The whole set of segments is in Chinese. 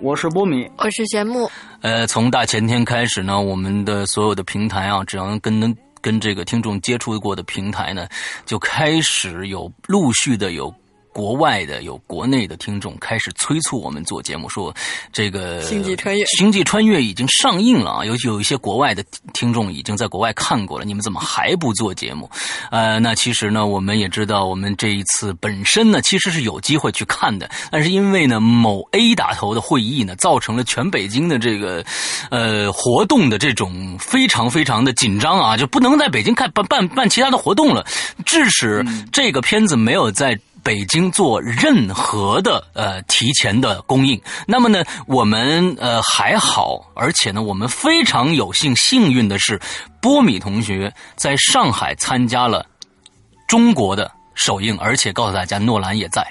我是波米，我是玄木。呃，从大前天开始呢，我们的所有的平台啊，只要跟跟这个听众接触过的平台呢，就开始有陆续的有。国外的有国内的听众开始催促我们做节目，说这个《星际穿越》《星际穿越》已经上映了啊，有有一些国外的听众已经在国外看过了，你们怎么还不做节目？呃，那其实呢，我们也知道，我们这一次本身呢，其实是有机会去看的，但是因为呢，某 A 打头的会议呢，造成了全北京的这个呃活动的这种非常非常的紧张啊，就不能在北京看办办办其他的活动了，致使这个片子没有在。北京做任何的呃提前的供应，那么呢，我们呃还好，而且呢，我们非常有幸幸运的是，波米同学在上海参加了中国的首映，而且告诉大家诺兰也在，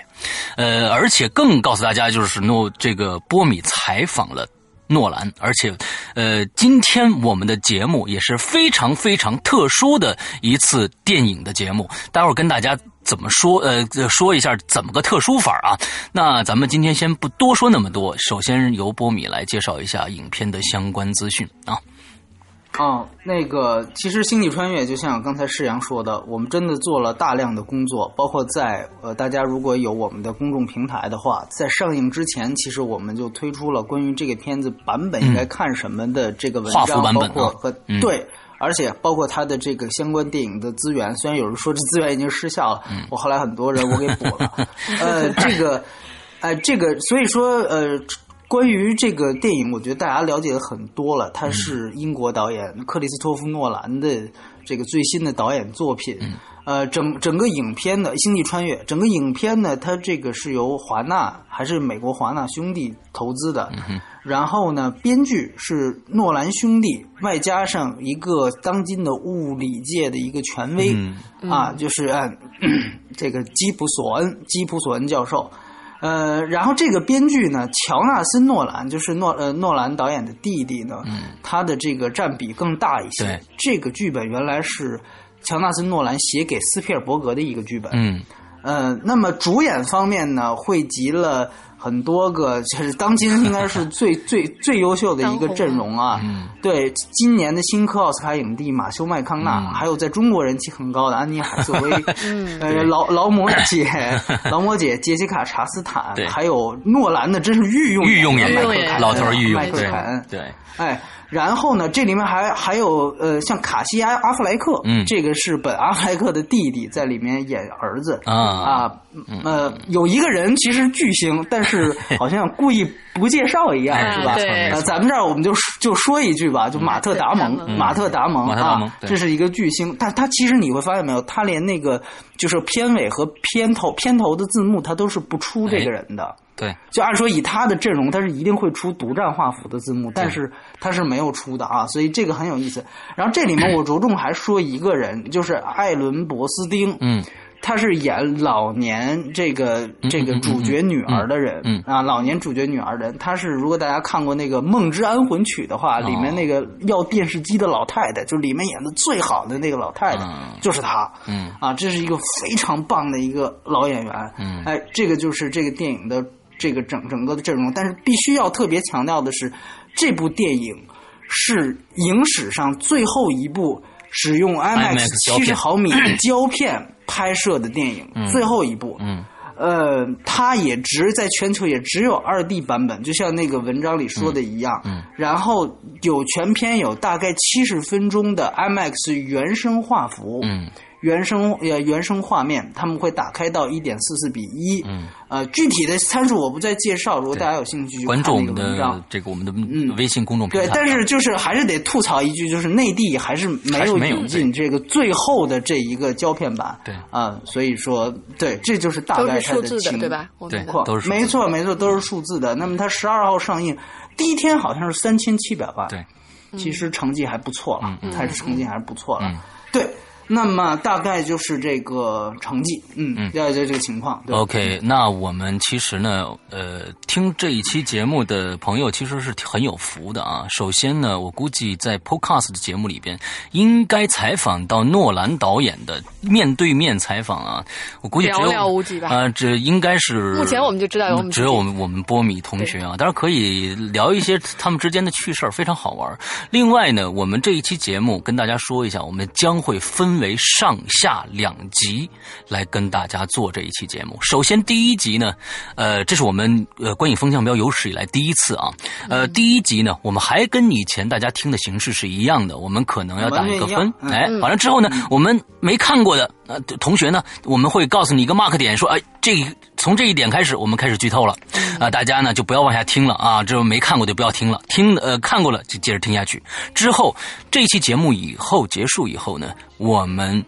呃，而且更告诉大家就是诺这个波米采访了。诺兰，而且，呃，今天我们的节目也是非常非常特殊的一次电影的节目。待会儿跟大家怎么说，呃，说一下怎么个特殊法啊？那咱们今天先不多说那么多，首先由波米来介绍一下影片的相关资讯啊。哦，那个，其实《星际穿越》就像刚才世阳说的，我们真的做了大量的工作，包括在呃，大家如果有我们的公众平台的话，在上映之前，其实我们就推出了关于这个片子版本应该看什么的这个文章，包括和对，而且包括它的这个相关电影的资源。虽然有人说这资源已经失效了，我后来很多人我给补了。呃，这个，哎，这个，所以说，呃。关于这个电影，我觉得大家了解的很多了。它是英国导演克里斯托夫·诺兰的这个最新的导演作品。呃，整整个影片的《星际穿越》，整个影片呢，它这个是由华纳还是美国华纳兄弟投资的。然后呢，编剧是诺兰兄弟，外加上一个当今的物理界的一个权威啊，就是嗯 这个基普索恩，基普索恩教授。呃，然后这个编剧呢，乔纳森·诺兰，就是诺呃诺兰导演的弟弟呢，他的这个占比更大一些。这个剧本原来是乔纳森·诺兰写给斯皮尔伯格的一个剧本。嗯，呃，那么主演方面呢，汇集了。很多个就是当今应该是最 最最优秀的一个阵容啊！对，今年的新科奥斯卡影帝马修麦康纳，还有在中国人气很高的安妮海瑟薇，呃，劳劳模姐，劳模姐杰西卡查斯坦，还有诺兰的真是御用御用演员，老头御用麦克肯，对，哎。然后呢，这里面还还有呃，像卡西阿阿弗莱克，嗯，这个是本阿弗莱克的弟弟，在里面演儿子。啊。啊，呃，有一个人其实巨星，但是 好像故意不介绍一样，是吧？呃，咱们这儿我们就就说一句吧，就马特达蒙，马特达蒙啊，这是一个巨星，但他其实你会发现没有，他连那个就是片尾和片头片头的字幕，他都是不出这个人的。对，就按说以他的阵容，他是一定会出独占画幅的字幕，但是他是没有出的啊，所以这个很有意思。然后这里面我着重还说一个人，就是艾伦·博斯丁，嗯，他是演老年这个这个主角女儿的人，嗯啊，老年主角女儿人，他是如果大家看过那个《梦之安魂曲》的话，里面那个要电视机的老太太，就里面演的最好的那个老太太，就是她，嗯。啊，这是一个非常棒的一个老演员，嗯，哎，这个就是这个电影的。这个整整个的阵容，但是必须要特别强调的是，这部电影是影史上最后一部使用 IMAX 七十毫米胶片拍摄的电影，最后一部。嗯，呃，它也只在全球也只有二 D 版本，就像那个文章里说的一样。嗯，然后有全片有大概七十分钟的 IMAX 原声画幅。嗯。原生呃原生画面，他们会打开到一点四四比一。嗯，呃，具体的参数我不再介绍，如果大家有兴趣，关注我们的这个我们的微信公众平台。对，但是就是还是得吐槽一句，就是内地还是没有引进这个最后的这一个胶片版。对啊，所以说，对，这就是大概它的情对吧？对，没错没错，都是数字的。那么它十二号上映。第一天好像是三千七百万，对，其实成绩还不错了，嗯还是成绩还是不错了，嗯对。那么大概就是这个成绩，嗯，要就这个情况。对 OK，那我们其实呢，呃，听这一期节目的朋友其实是很有福的啊。首先呢，我估计在 Podcast 的节目里边，应该采访到诺兰导演的面对面采访啊，我估计只有寥寥无几吧啊、这应该是目前我们就知道有我们只有我们我们波米同学啊，当然可以聊一些他们之间的趣事儿，非常好玩。另外呢，我们这一期节目跟大家说一下，我们将会分为上下两集来跟大家做这一期节目。首先第一集呢，呃，这是我们呃观影风向标有史以来第一次啊，呃，第一集呢，我们还跟以前大家听的形式是一样的，我们可能要打一个分。哎，完了之后呢，我们没看过的呃同学呢，我们会告诉你一个 mark 点，说，哎，这从这一点开始，我们开始剧透了，啊、大家呢就不要往下听了啊，这没看过就不要听了，听呃看过了就接着听下去。之后这期节目以后结束以后呢，我们。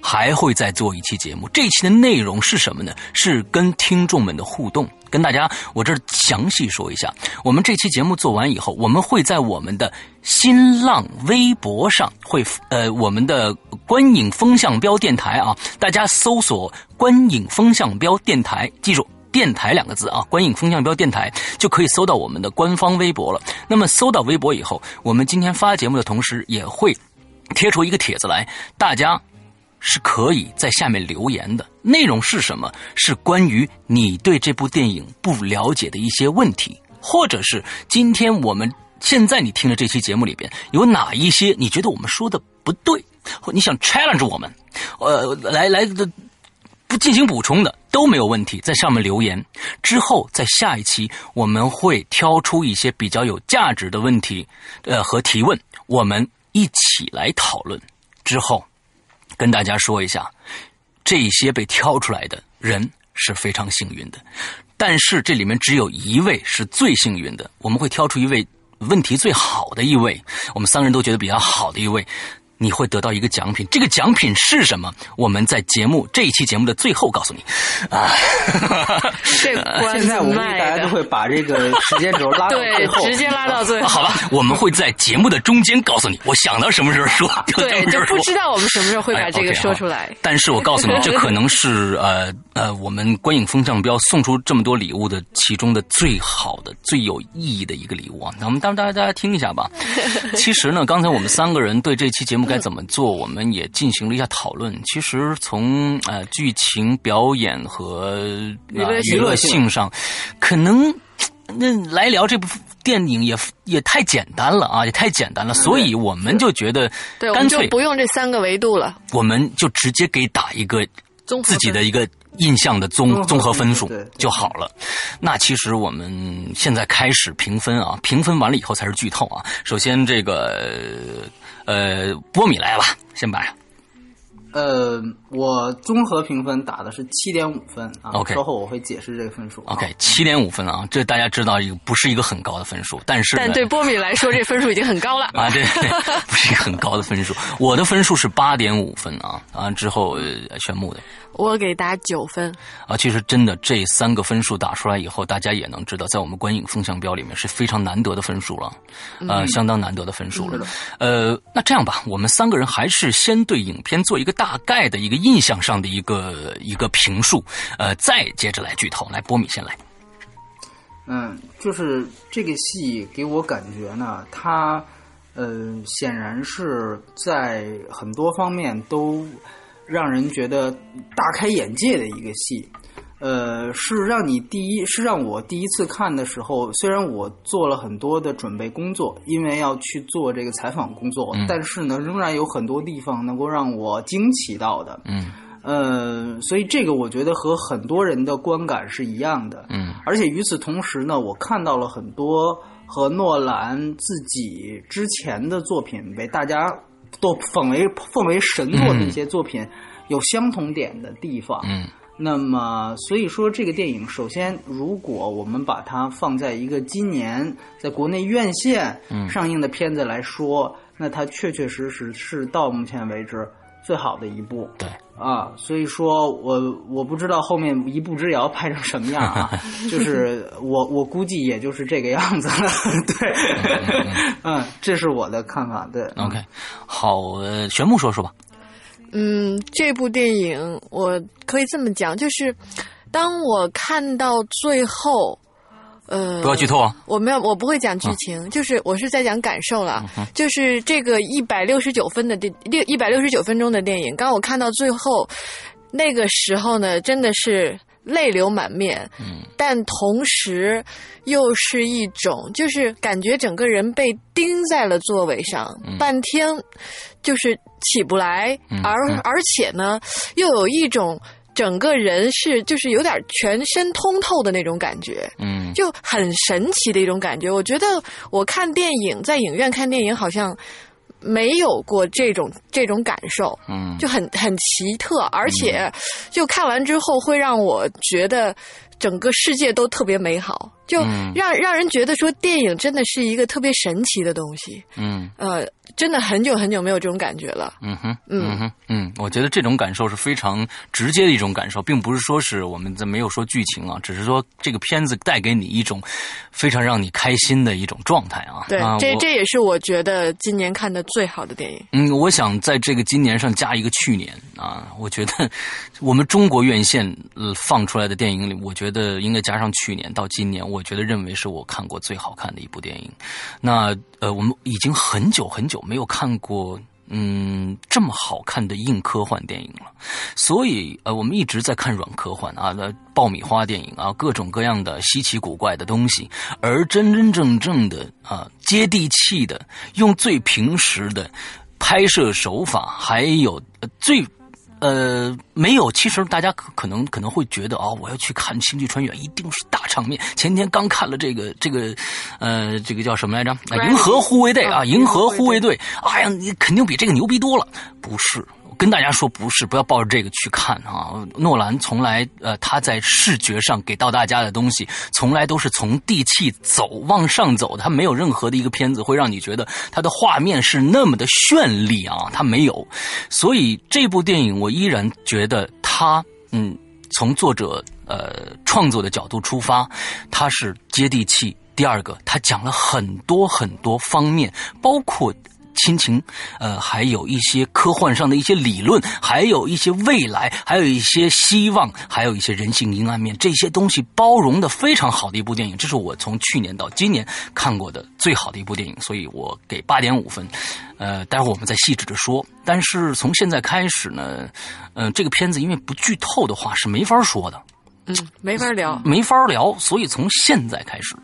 还会再做一期节目，这期的内容是什么呢？是跟听众们的互动，跟大家我这儿详细说一下。我们这期节目做完以后，我们会在我们的新浪微博上会呃我们的观影风向标电台啊，大家搜索“观影风向标电台”，记住。电台两个字啊，观影风向标电台就可以搜到我们的官方微博了。那么搜到微博以后，我们今天发节目的同时，也会贴出一个帖子来，大家是可以在下面留言的。内容是什么？是关于你对这部电影不了解的一些问题，或者是今天我们现在你听的这期节目里边有哪一些你觉得我们说的不对，或你想 challenge 我们，呃，来来的。不进行补充的都没有问题，在上面留言之后，在下一期我们会挑出一些比较有价值的问题，呃和提问，我们一起来讨论。之后跟大家说一下，这些被挑出来的人是非常幸运的，但是这里面只有一位是最幸运的，我们会挑出一位问题最好的一位，我们三个人都觉得比较好的一位。你会得到一个奖品，这个奖品是什么？我们在节目这一期节目的最后告诉你。啊，这关现在我子卖估计大家都，会把这个时间轴拉到最对，后，直接拉到最后。好吧，我们会在节目的中间告诉你，我想到什么时候说，对，就不知道我们什么时候会把哎这个说出来。但是我告诉你，这可能是呃呃，我们观影风向标送出这么多礼物的其中的最好的、最有意义的一个礼物啊！那我们当大家大家听一下吧。其实呢，刚才我们三个人对这期节目该怎么做，我们也进行了一下讨论。其实从呃剧情、表演和娱乐性呃娱乐性上，可能。那来聊这部电影也也太简单了啊，也太简单了，所以我们就觉得对，我干脆们就不用这三个维度了。我们就直接给打一个自己的一个印象的综综合分数就好了。那其实我们现在开始评分啊，评分完了以后才是剧透啊。首先这个呃波米来吧，先把呃，我综合评分打的是七点五分啊 OK 稍后我会解释这个分数。啊 OK 七点五分啊，这大家知道一个不是一个很高的分数，但是呢但对波米来说，这分数已经很高了。啊，对，不是一个很高的分数。我的分数是八点五分啊啊，之后呃玄牧的。我给打九分。啊，其实真的这三个分数打出来以后，大家也能知道，在我们观影风向标里面是非常难得的分数了，呃，相当难得的分数了。呃，那这样吧，我们三个人还是先对影片做一个大概的一个印象上的一个一个评述，呃，再接着来剧透。来，波米先来。嗯，就是这个戏给我感觉呢，它呃显然是在很多方面都让人觉得大开眼界的一个戏。呃，是让你第一是让我第一次看的时候，虽然我做了很多的准备工作，因为要去做这个采访工作，嗯但是呢，仍然有很多地方能够让我惊奇到的。嗯呃，所以这个我觉得和很多人的观感是一样的。嗯而且与此同时呢，我看到了很多和诺兰自己之前的作品被大家都奉为奉为神作的一些作品有相同点的地方。嗯。那么，所以说这个电影，首先，如果我们把它放在一个今年在国内院线上映的片子来说，那它确确实实是到目前为止最好的一部。对，啊，所以说我我不知道后面一步之遥拍成什么样啊，就是我我估计也就是这个样子了。对，嗯，这是我的看法。对 OK，好，呃，玄木说说吧。嗯，这部电影我可以这么讲，就是当我看到最后，呃，不要剧透啊！我没有，我不会讲剧情，就是我是在讲感受了。就是这个一百六十九分的电六一百六十九分钟的电影，刚我看到最后那个时候呢，真的是泪流满面。嗯，但同时又是一种，就是感觉整个人被钉在了座位上，半天就是起不来，而而且呢，又有一种。整个人是就是有点全身通透的那种感觉，嗯，就很神奇的一种感觉。我觉得我看电影在影院看电影好像没有过这种这种感受，嗯，就很很奇特，而且就看完之后会让我觉得整个世界都特别美好，就让让人觉得说电影真的是一个特别神奇的东西，嗯，呃。真的很久很久没有这种感觉了。嗯哼，嗯哼，嗯，我觉得这种感受是非常直接的一种感受，并不是说是我们在没有说剧情啊，只是说这个片子带给你一种非常让你开心的一种状态啊。对，这这也是我觉得今年看的最好的电影。嗯，我想在这个今年上加一个去年啊，我觉得我们中国院线放出来的电影里，我觉得应该加上去年到今年，我觉得认为是我看过最好看的一部电影。那呃，我们已经很久很久。我没有看过嗯这么好看的硬科幻电影了，所以呃我们一直在看软科幻啊，那爆米花电影啊，各种各样的稀奇古怪的东西，而真真正正的啊接地气的，用最平时的拍摄手法，还有最。呃，没有。其实大家可能可能会觉得啊，我要去看《星际穿越》，一定是大场面。前天刚看了这个这个，呃，这个叫什么来着？《银河护卫队》啊，《银河护卫队》。哎呀，你肯定比这个牛逼多了。不是。跟大家说不是，不要抱着这个去看啊！诺兰从来呃他在视觉上给到大家的东西，从来都是从地气走往上走的，他没有任何的一个片子会让你觉得他的画面是那么的绚丽啊，他没有。所以这部电影我依然觉得他嗯，从作者呃创作的角度出发，他是接地气。第二个，他讲了很多很多方面，包括。亲情，呃，还有一些科幻上的一些理论，还有一些未来，还有一些希望，还有一些人性阴暗面，这些东西包容的非常好的一部电影，这是我从去年到今年看过的最好的一部电影，所以我给八点五分。呃，待会儿我们再细致的说。但是从现在开始呢，嗯，这个片子因为不剧透的话是没法说的，嗯，没法聊，没法聊，所以从现在开始。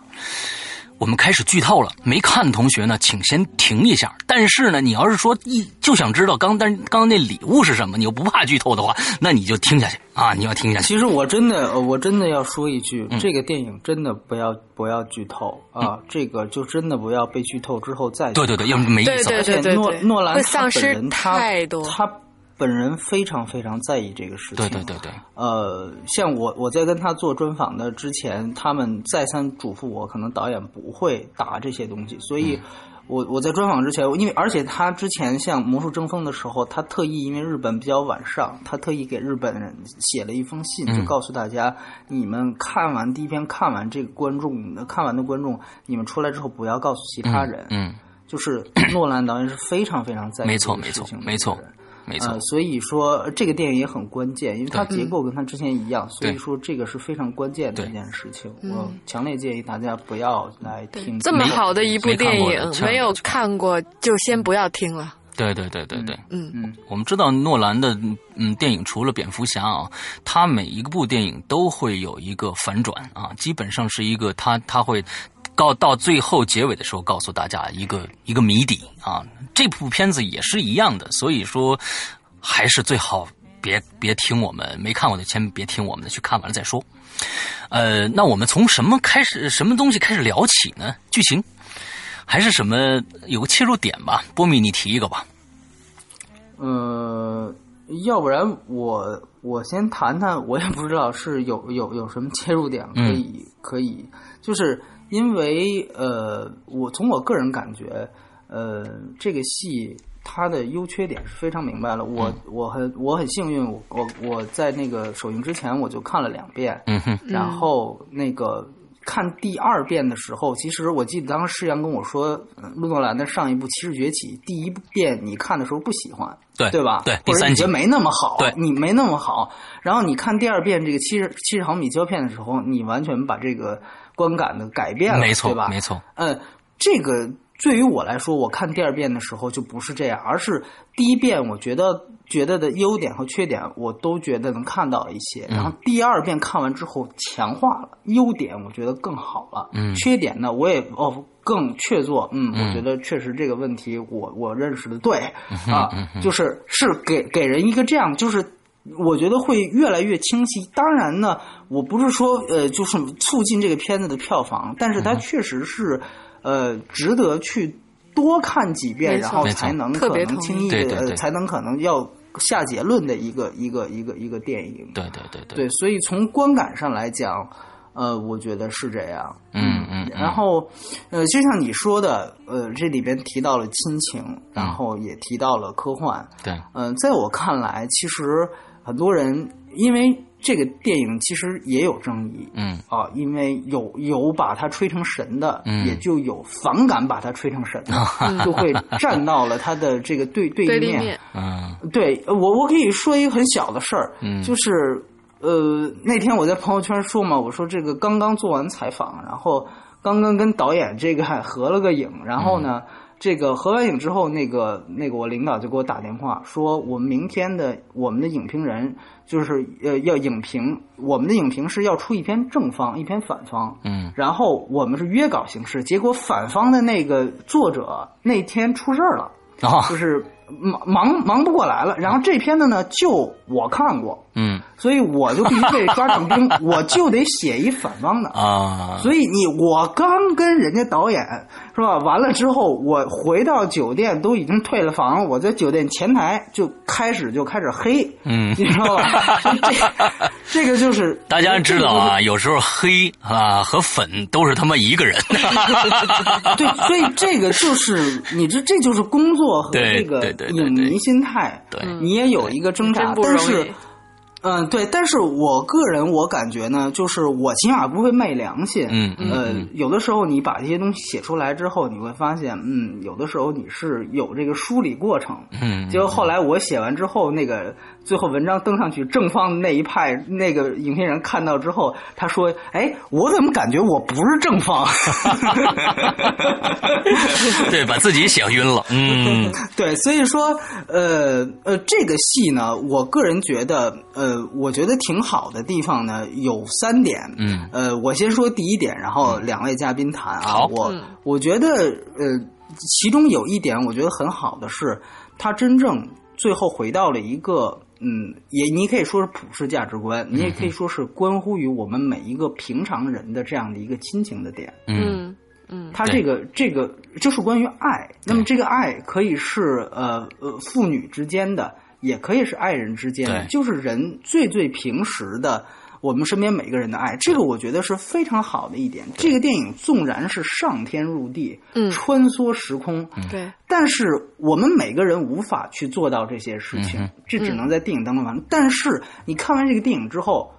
我们开始剧透了，没看的同学呢，请先停一下。但是呢，你要是说一就想知道刚但刚刚那礼物是什么，你又不怕剧透的话，那你就听下去啊！你要听下去。其实我真的，我真的要说一句，这个电影真的不要不要剧透啊！这个就真的不要被剧透之后再对对对，要没意思。而且诺诺兰他本人他他。本人非常非常在意这个事情。对对对对。呃，像我我在跟他做专访的之前，他们再三嘱咐我，可能导演不会打这些东西。所以，我我在专访之前，因为而且他之前像《魔术争锋》的时候，他特意因为日本比较晚上，他特意给日本人写了一封信，就告诉大家：你们看完第一篇，看完这个观众，看完的观众，你们出来之后不要告诉其他人。嗯。就是诺兰导演是非常非常在意没错没错没错。没错，所以说这个电影也很关键，因为它结构跟它之前一样，所以说这个是非常关键的一件事情。我强烈建议大家不要来听这么好的一部电影，没有看过就先不要听了。对对对对对，嗯嗯，我们知道诺兰的嗯电影除了蝙蝠侠啊，他每一部电影都会有一个反转啊，基本上是一个他他会。告到最后结尾的时候，告诉大家一个一个谜底啊！这部片子也是一样的，所以说还是最好别别听我们没看过的，先别听我们的，去看完了再说。呃，那我们从什么开始，什么东西开始聊起呢？剧情还是什么？有个切入点吧？波米，你提一个吧。呃，要不然我我先谈谈，我也不知道是有有有什么切入点可以可以，就是。因为呃，我从我个人感觉，呃，这个戏它的优缺点是非常明白了。我我很我很幸运，我我我在那个首映之前我就看了两遍，嗯哼，然后那个看第二遍的时候，其实我记得当时施阳跟我说，呃陆诺兰的上一部《骑士崛起》第一遍你看的时候不喜欢，对对吧？对或者你觉得没那么好，对你没那么好。然后你看第二遍这个七十七十毫米胶片的时候，你完全把这个观感的改变了，没错对吧？没错，嗯，这个对于我来说，我看第二遍的时候就不是这样，而是第一遍我觉得觉得的优点和缺点，我都觉得能看到一些，然后第二遍看完之后强化了优点，我觉得更好了，嗯。缺点呢，我也哦。更确凿，嗯，我觉得确实这个问题我我认识的对啊，就是是给给人一个这样，就是我觉得会越来越清晰。当然呢，我不是说呃，就是促进这个片子的票房，但是它确实是呃值得去多看几遍，然后才能可特别能轻易的呃才能可能要下结论的一个一个一个一个电影。对对对对，对，所以从观感上来讲，呃，我觉得是这样。嗯嗯，然后，呃，就像你说的，呃，这里边提到了亲情，然后也提到了科幻。对，嗯、在我看来，其实很多人因为这个电影其实也有争议。嗯。啊，因为有有把它吹成神的，嗯。也就有反感把它吹成神的，就会站到了他的这个对 对立面。嗯。对呃我，我可以说一个很小的事儿，嗯。就是呃，那天我在朋友圈说嘛，我说这个刚刚做完采访，然后刚刚跟导演这个还合了个影，然后呢，这个合完影之后，那个那个我领导就给我打电话说，我们明天的我们的影评人就是呃要影评，我们的影评是要出一篇正方，一篇反方，嗯然后我们是约稿形式，结果反方的那个作者那天出事儿了。啊就是忙忙忙不过来了。然后这篇的呢，就我看过，嗯所以我就必须得抓紧兵，我就得写一反方的。啊，所以你我刚跟人家导演是吧？完了之后，我回到酒店都已经退了房，我在酒店前台就开始就开始黑，嗯你知道吧？这这个就是 大家知道啊，有时候黑啊和粉都是他妈一个人。对，所以这个就是你这这就是工作和这个对对对对影迷心态，对你也有一个挣扎但是易。嗯，对，但是我个人我感觉呢，就是我起码不会昧良心。嗯嗯呃嗯，有的时候你把这些东西写出来之后，你会发现，嗯，有的时候你是有这个梳理过程。嗯，结果后来我写完之后，那个最后文章登上去，正方那一派那个影评人看到之后，他说：“哎，我怎么感觉我不是正方？” 对，把自己写晕了。嗯 对，所以说，呃呃，这个戏呢，我个人觉得，呃，我觉得挺好的地方呢有三点。嗯呃，我先说第一点，然后两位嘉宾谈啊。好我嗯我觉得，呃，其中有一点我觉得很好的是，他真正最后回到了一个。嗯，也你可以说是普世价值观，你也可以说是关乎于我们每一个平常人的这样的一个亲情的点。嗯嗯嗯它这个这个就是关于爱。那么这个爱可以是呃呃父女之间的，也可以是爱人之间就是人最最平时的。我们身边每个人的爱，这个我觉得是非常好的一点。这个电影纵然是上天入地，嗯穿梭时空，对，但是我们每个人无法去做到这些事情，嗯这只能在电影当中完成。但是你看完这个电影之后，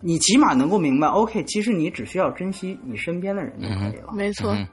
你起码能够明白，OK，其实你只需要珍惜你身边的人就可以了。没错，嗯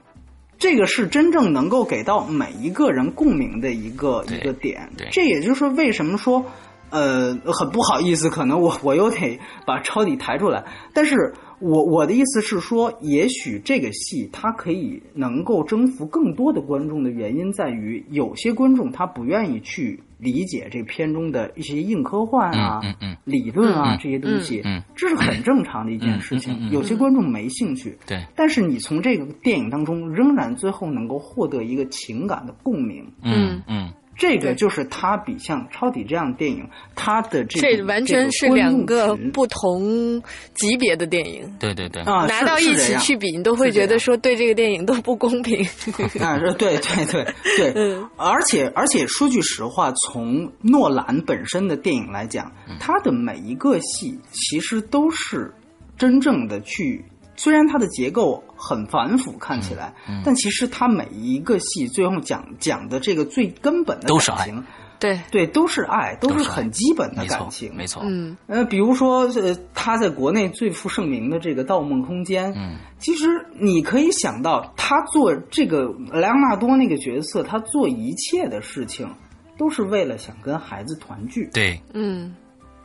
这个是真正能够给到每一个人共鸣的一个一个点对。这也就是为什么说，呃，很不好意思，可能我 我又得把抄底抬出来。但是我我的意思是说，也许这个戏它可以能够征服更多的观众的原因在于，有些观众他不愿意去理解这片中的一些硬科幻啊、嗯嗯理论啊、嗯这些东西，这是很正常的一件事情。有些观众没兴趣，对，但是你从这个电影当中仍然最后能够获得一个情感的共鸣，嗯嗯这个就是它比像《超体》这样的电影，它的这这完全是两个不同级别的电影。对对对，啊拿到一起去比，你都会觉得说对这个电影都不公平。啊，是对对对对，嗯而且而且说句实话，从诺兰本身的电影来讲，他的每一个戏其实都是真正的去虽然它的结构很繁复，看起来，但其实它每一个戏最后讲讲的这个最根本的都是爱。感情，对，对，都是爱，都是很基本的没错感情，没错，嗯。呃，比如说，呃，他在国内最负盛名的这个《盗梦空间》，嗯，其实你可以想到，他做这个莱昂纳多那个角色，他做一切的事情，都是为了想跟孩子团聚，对，嗯。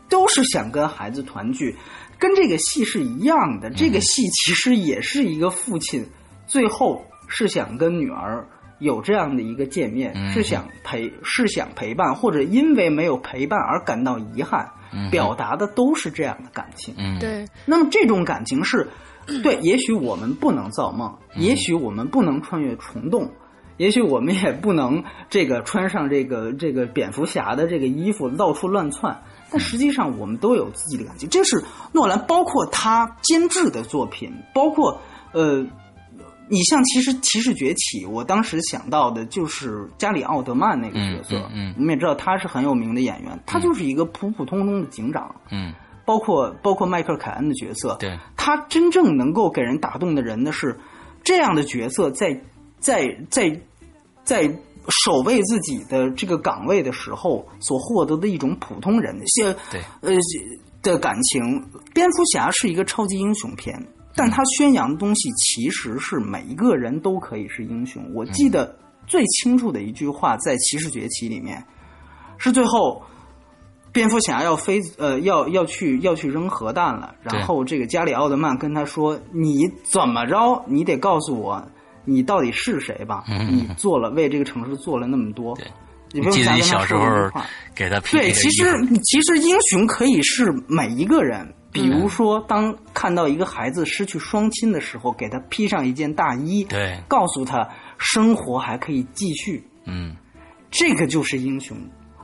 都是想跟孩子团聚，跟这个戏是一样的。这个戏其实也是一个父亲，最后是想跟女儿有这样的一个见面，嗯。是想陪，是想陪伴，或者因为没有陪伴而感到遗憾，表达的都是这样的感情。嗯，对，那么这种感情是，对，也许我们不能造梦，也许我们不能穿越虫洞，也许我们也不能这个穿上这个这个蝙蝠侠的这个衣服到处乱窜，但实际上我们都有自己的感情。这是诺兰，包括他监制的作品，包括呃。你像其实《骑士崛起》，我当时想到的就是加里奥德曼那个角色。嗯嗯嗯我们也知道他是很有名的演员，他就是一个普普通通的警长。嗯，包括包括迈克尔凯恩的角色，对，他真正能够给人打动的人呢是这样的角色在，在在在守卫自己的这个岗位的时候所获得的一种普通人的些对呃的感情。蝙蝠侠是一个超级英雄片。但他宣扬的东西其实是每一个人都可以是英雄。我记得最清楚的一句话在《骑士崛起》里面，是最后蝙蝠侠要飞呃要要去要去扔核弹了，然后这个加里奥德曼跟他说：“你怎么着？你得告诉我你到底是谁吧？你做了为这个城市做了那么多。”对，你记得你小时候给他披对，其实其实英雄可以是每一个人。比如说，当看到一个孩子失去双亲的时候，给他披上一件大衣，对，告诉他生活还可以继续，嗯，这个就是英雄。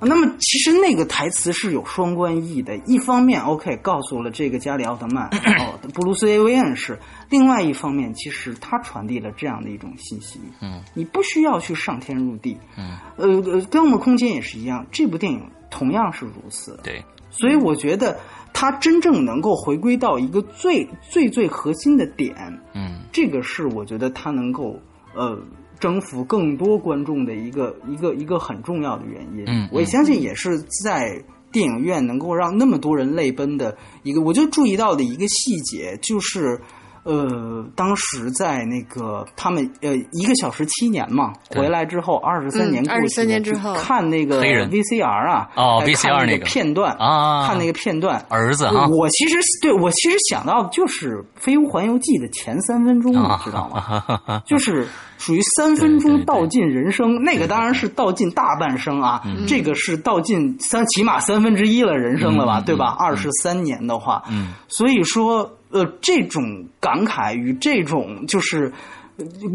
那么，其实那个台词是有双关意的，一方面，OK，告诉了这个加里奥特曼，哦，布鲁斯 ·A 维恩是；另外一方面，其实他传递了这样的一种信息，嗯，你不需要去上天入地，嗯，呃跟我们空间》也是一样，这部电影同样是如此，对，所以我觉得。他真正能够回归到一个最最最核心的点，嗯，这个是我觉得他能够呃征服更多观众的一个一个一个很重要的原因。嗯，我也相信也是在电影院能够让那么多人泪奔的一个。我就注意到的一个细节就是。呃，当时在那个他们呃一个小时七年嘛，回来之后二十三年过去，二十三年之后看那个 VCR 啊，哦，VCR 那个片段啊，看那个片段，儿子啊，我其实对我其实想到的就是《飞屋环游记》的前三分钟，你知道吗？就是属于三分钟道尽人生，那个当然是道尽大半生啊，这个是道尽三起码三分之一了人生了吧，对吧？二十三年的话，嗯，所以说。呃，这种感慨与这种就是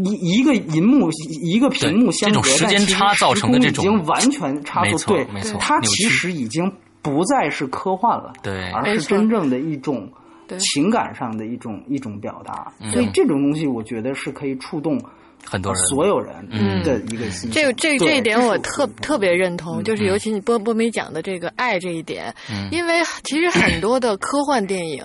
一一个银幕一个屏幕相隔，这种时间差造成的这种已经完全差不对，没错，它其实已经不再是科幻了，对，而是真正的一种情感上的一种一种表达。嗯所以这种东西，我觉得是可以触动。很多人，所有人的一个心。这个这这一点我特特别认同，嗯就是尤其你波波米讲的这个爱这一点，嗯因为其实很多的科幻电影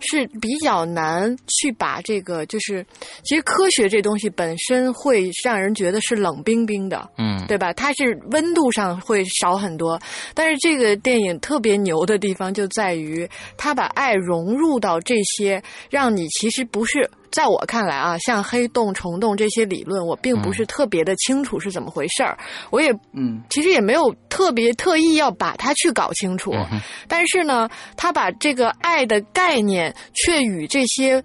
是比较难去把这个，就是其实科学这东西本身会让人觉得是冷冰冰的，嗯，对吧？它是温度上会少很多，但是这个电影特别牛的地方就在于它把爱融入到这些，让你其实不是。在我看来啊，像黑洞、虫洞这些理论，我并不是特别的清楚是怎么回事儿，我也嗯，其实也没有特别特意要把它去搞清楚。嗯、但是呢，他把这个爱的概念却与这些。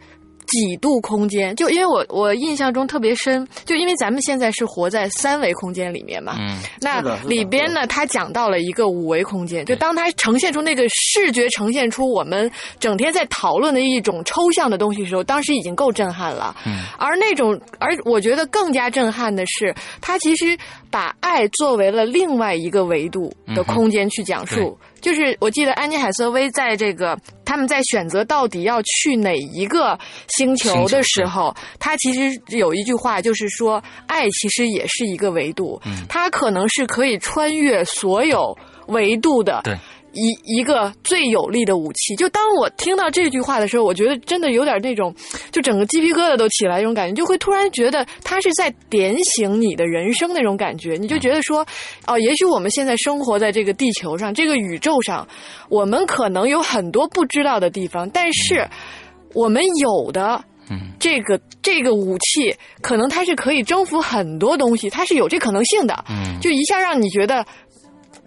几度空间，就因为我我印象中特别深，就因为咱们现在是活在三维空间里面嘛，嗯，那里边呢，他讲到了一个五维空间，就当他呈现出那个视觉呈现出我们整天在讨论的一种抽象的东西的时候，当时已经够震撼了，嗯，而那种，而我觉得更加震撼的是，他其实把爱作为了另外一个维度的空间去讲述。嗯就是我记得安妮海瑟薇在这个他们在选择到底要去哪一个星球的时候，他其实有一句话，就是说爱其实也是一个维度，嗯、它可能是可以穿越所有维度的。对。一一个最有力的武器。就当我听到这句话的时候，我觉得真的有点那种，就整个鸡皮疙瘩都起来，那种感觉，就会突然觉得他是在点醒你的人生那种感觉。你就觉得说，哦，也许我们现在生活在这个地球上，这个宇宙上，我们可能有很多不知道的地方，但是我们有的。嗯，这个这个武器可能它是可以征服很多东西，它是有这可能性的。嗯，就一下让你觉得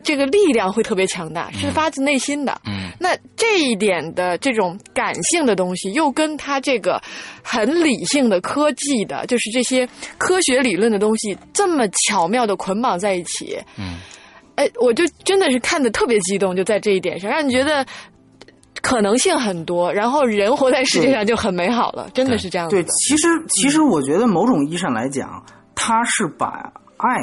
这个力量会特别强大，是发自内心的。嗯，那这一点的这种感性的东西，又跟他这个很理性的科技的，就是这些科学理论的东西，这么巧妙的捆绑在一起。嗯，哎，我就真的是看的特别激动，就在这一点上，让你觉得。可能性很多，然后人活在世界上就很美好了，真的是这样。对，其实其实我觉得某种意义上来讲，他是把爱，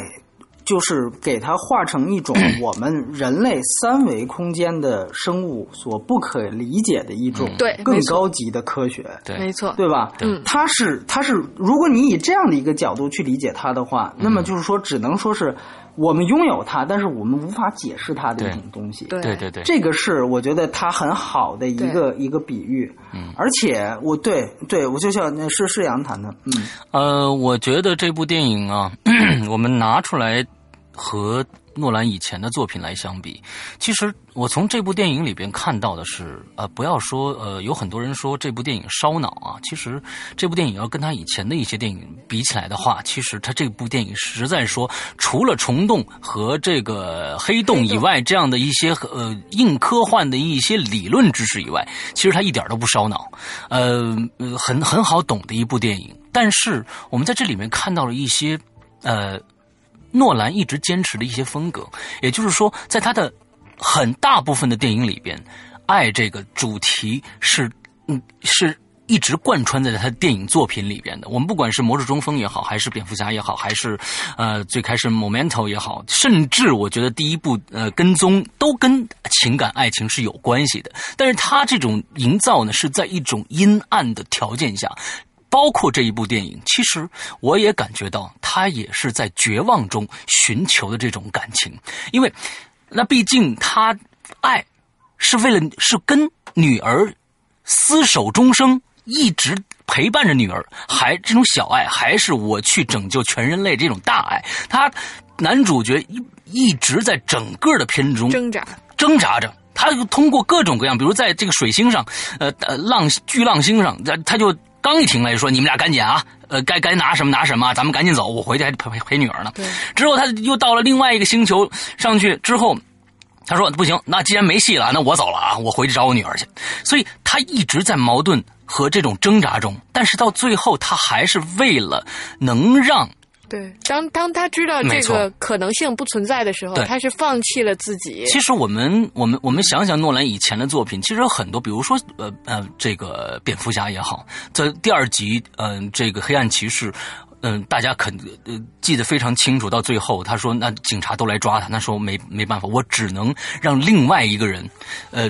就是给它化成一种 我们人类三维空间的生物所不可理解的一种对更高级的科学，对，没错，对吧？嗯，它是它是，如果你以这样的一个角度去理解它的话，那么就是说，只能说是。我们拥有它，但是我们无法解释它的一种东西。对对对，这个是我觉得它很好的一个一个比喻。嗯，而且我对对我就像那是是杨谈的。嗯，呃，我觉得这部电影啊，我们拿出来和。诺兰以前的作品来相比，其实我从这部电影里边看到的是，呃，不要说，呃，有很多人说这部电影烧脑啊，其实这部电影要跟他以前的一些电影比起来的话，其实他这部电影实在说，除了虫洞和这个黑洞以外，这样的一些呃硬科幻的一些理论知识以外，其实他一点都不烧脑，呃，很很好懂的一部电影。但是我们在这里面看到了一些，呃。诺兰一直坚持的一些风格，也就是说，在他的很大部分的电影里边，爱这个主题是嗯是一直贯穿在他的电影作品里边的。我们不管是《魔术中锋》也好，还是《蝙蝠侠》也好，还是呃最开始《Momento》也好，甚至我觉得第一部呃跟踪都跟情感爱情是有关系的。但是他这种营造呢，是在一种阴暗的条件下。包括这一部电影，其实我也感觉到他也是在绝望中寻求的这种感情，因为那毕竟他爱是为了是跟女儿厮守终生，一直陪伴着女儿，还这种小爱，还是我去拯救全人类这种大爱。他男主角一一直在整个的片中挣扎挣扎着，他就通过各种各样，比如在这个水星上，呃呃浪巨浪星上，他他就。刚一停了就说：“你们俩赶紧啊，呃，该该拿什么拿什么，咱们赶紧走，我回去还得陪陪陪女儿呢。”之后他又到了另外一个星球上去之后，他说：“不行，那既然没戏了，那我走了啊，我回去找我女儿去。”所以他一直在矛盾和这种挣扎中，但是到最后，他还是为了能让。对，当当他知道这个可能性不存在的时候，他是放弃了自己。其实我们我们我们想想诺兰以前的作品，其实有很多，比如说呃呃，这个蝙蝠侠也好，在第二集嗯，这个黑暗骑士，嗯，大家肯呃记得非常清楚。到最后，他说那警察都来抓他，那时候没没办法，我只能让另外一个人，呃，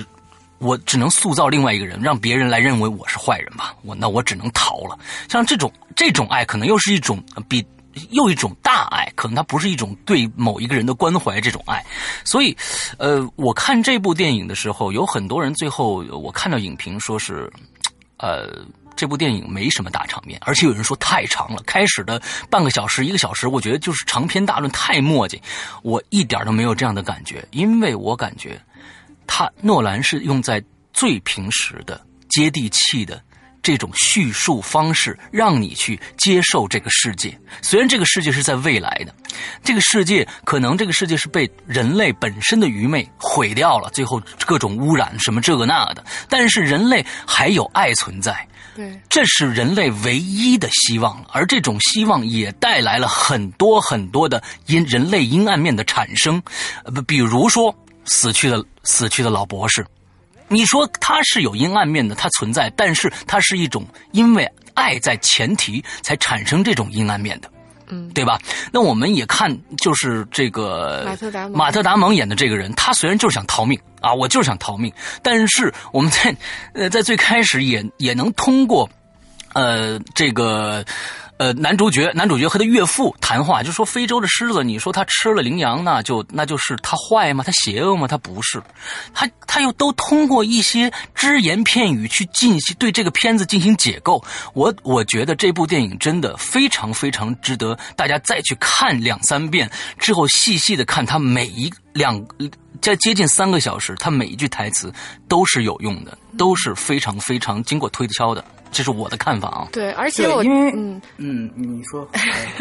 我只能塑造另外一个人，让别人来认为我是坏人吧。我那我只能逃了。像这种这种爱，可能又是一种比。又一种大爱，可能它不是一种对某一个人的关怀这种爱，所以，呃，我看这部电影的时候，有很多人最后我看到影评说是，呃，这部电影没什么大场面，而且有人说太长了，开始的半个小时一个小时，我觉得就是长篇大论太墨迹，我一点都没有这样的感觉，因为我感觉他诺兰是用在最平时的接地气的。这种叙述方式让你去接受这个世界，虽然这个世界是在未来的，这个世界可能这个世界是被人类本身的愚昧毁掉了，最后各种污染什么这个那的，但是人类还有爱存在，对，这是人类唯一的希望，而这种希望也带来了很多很多的阴人类阴暗面的产生，不，比如说死去的死去的老博士。你说它是有阴暗面的，它存在，但是它是一种因为爱在前提才产生这种阴暗面的，嗯，对吧？那我们也看，就是这个马特达蒙马特达蒙演的这个人，他虽然就是想逃命啊，我就是想逃命，但是我们在呃在最开始也也能通过呃这个呃，男主角男主角和他岳父谈话，就说非洲的狮子，你说他吃了羚羊，那就那就是他坏吗？他邪恶吗？他不是，他他又都通过一些只言片语去进行对这个片子进行解构。我我觉得这部电影真的非常非常值得大家再去看两三遍之后，细细的看他每一两在接近三个小时，他每一句台词都是有用的，都是非常非常经过推敲的。这是我的看法啊。对，而且我因为嗯嗯，你说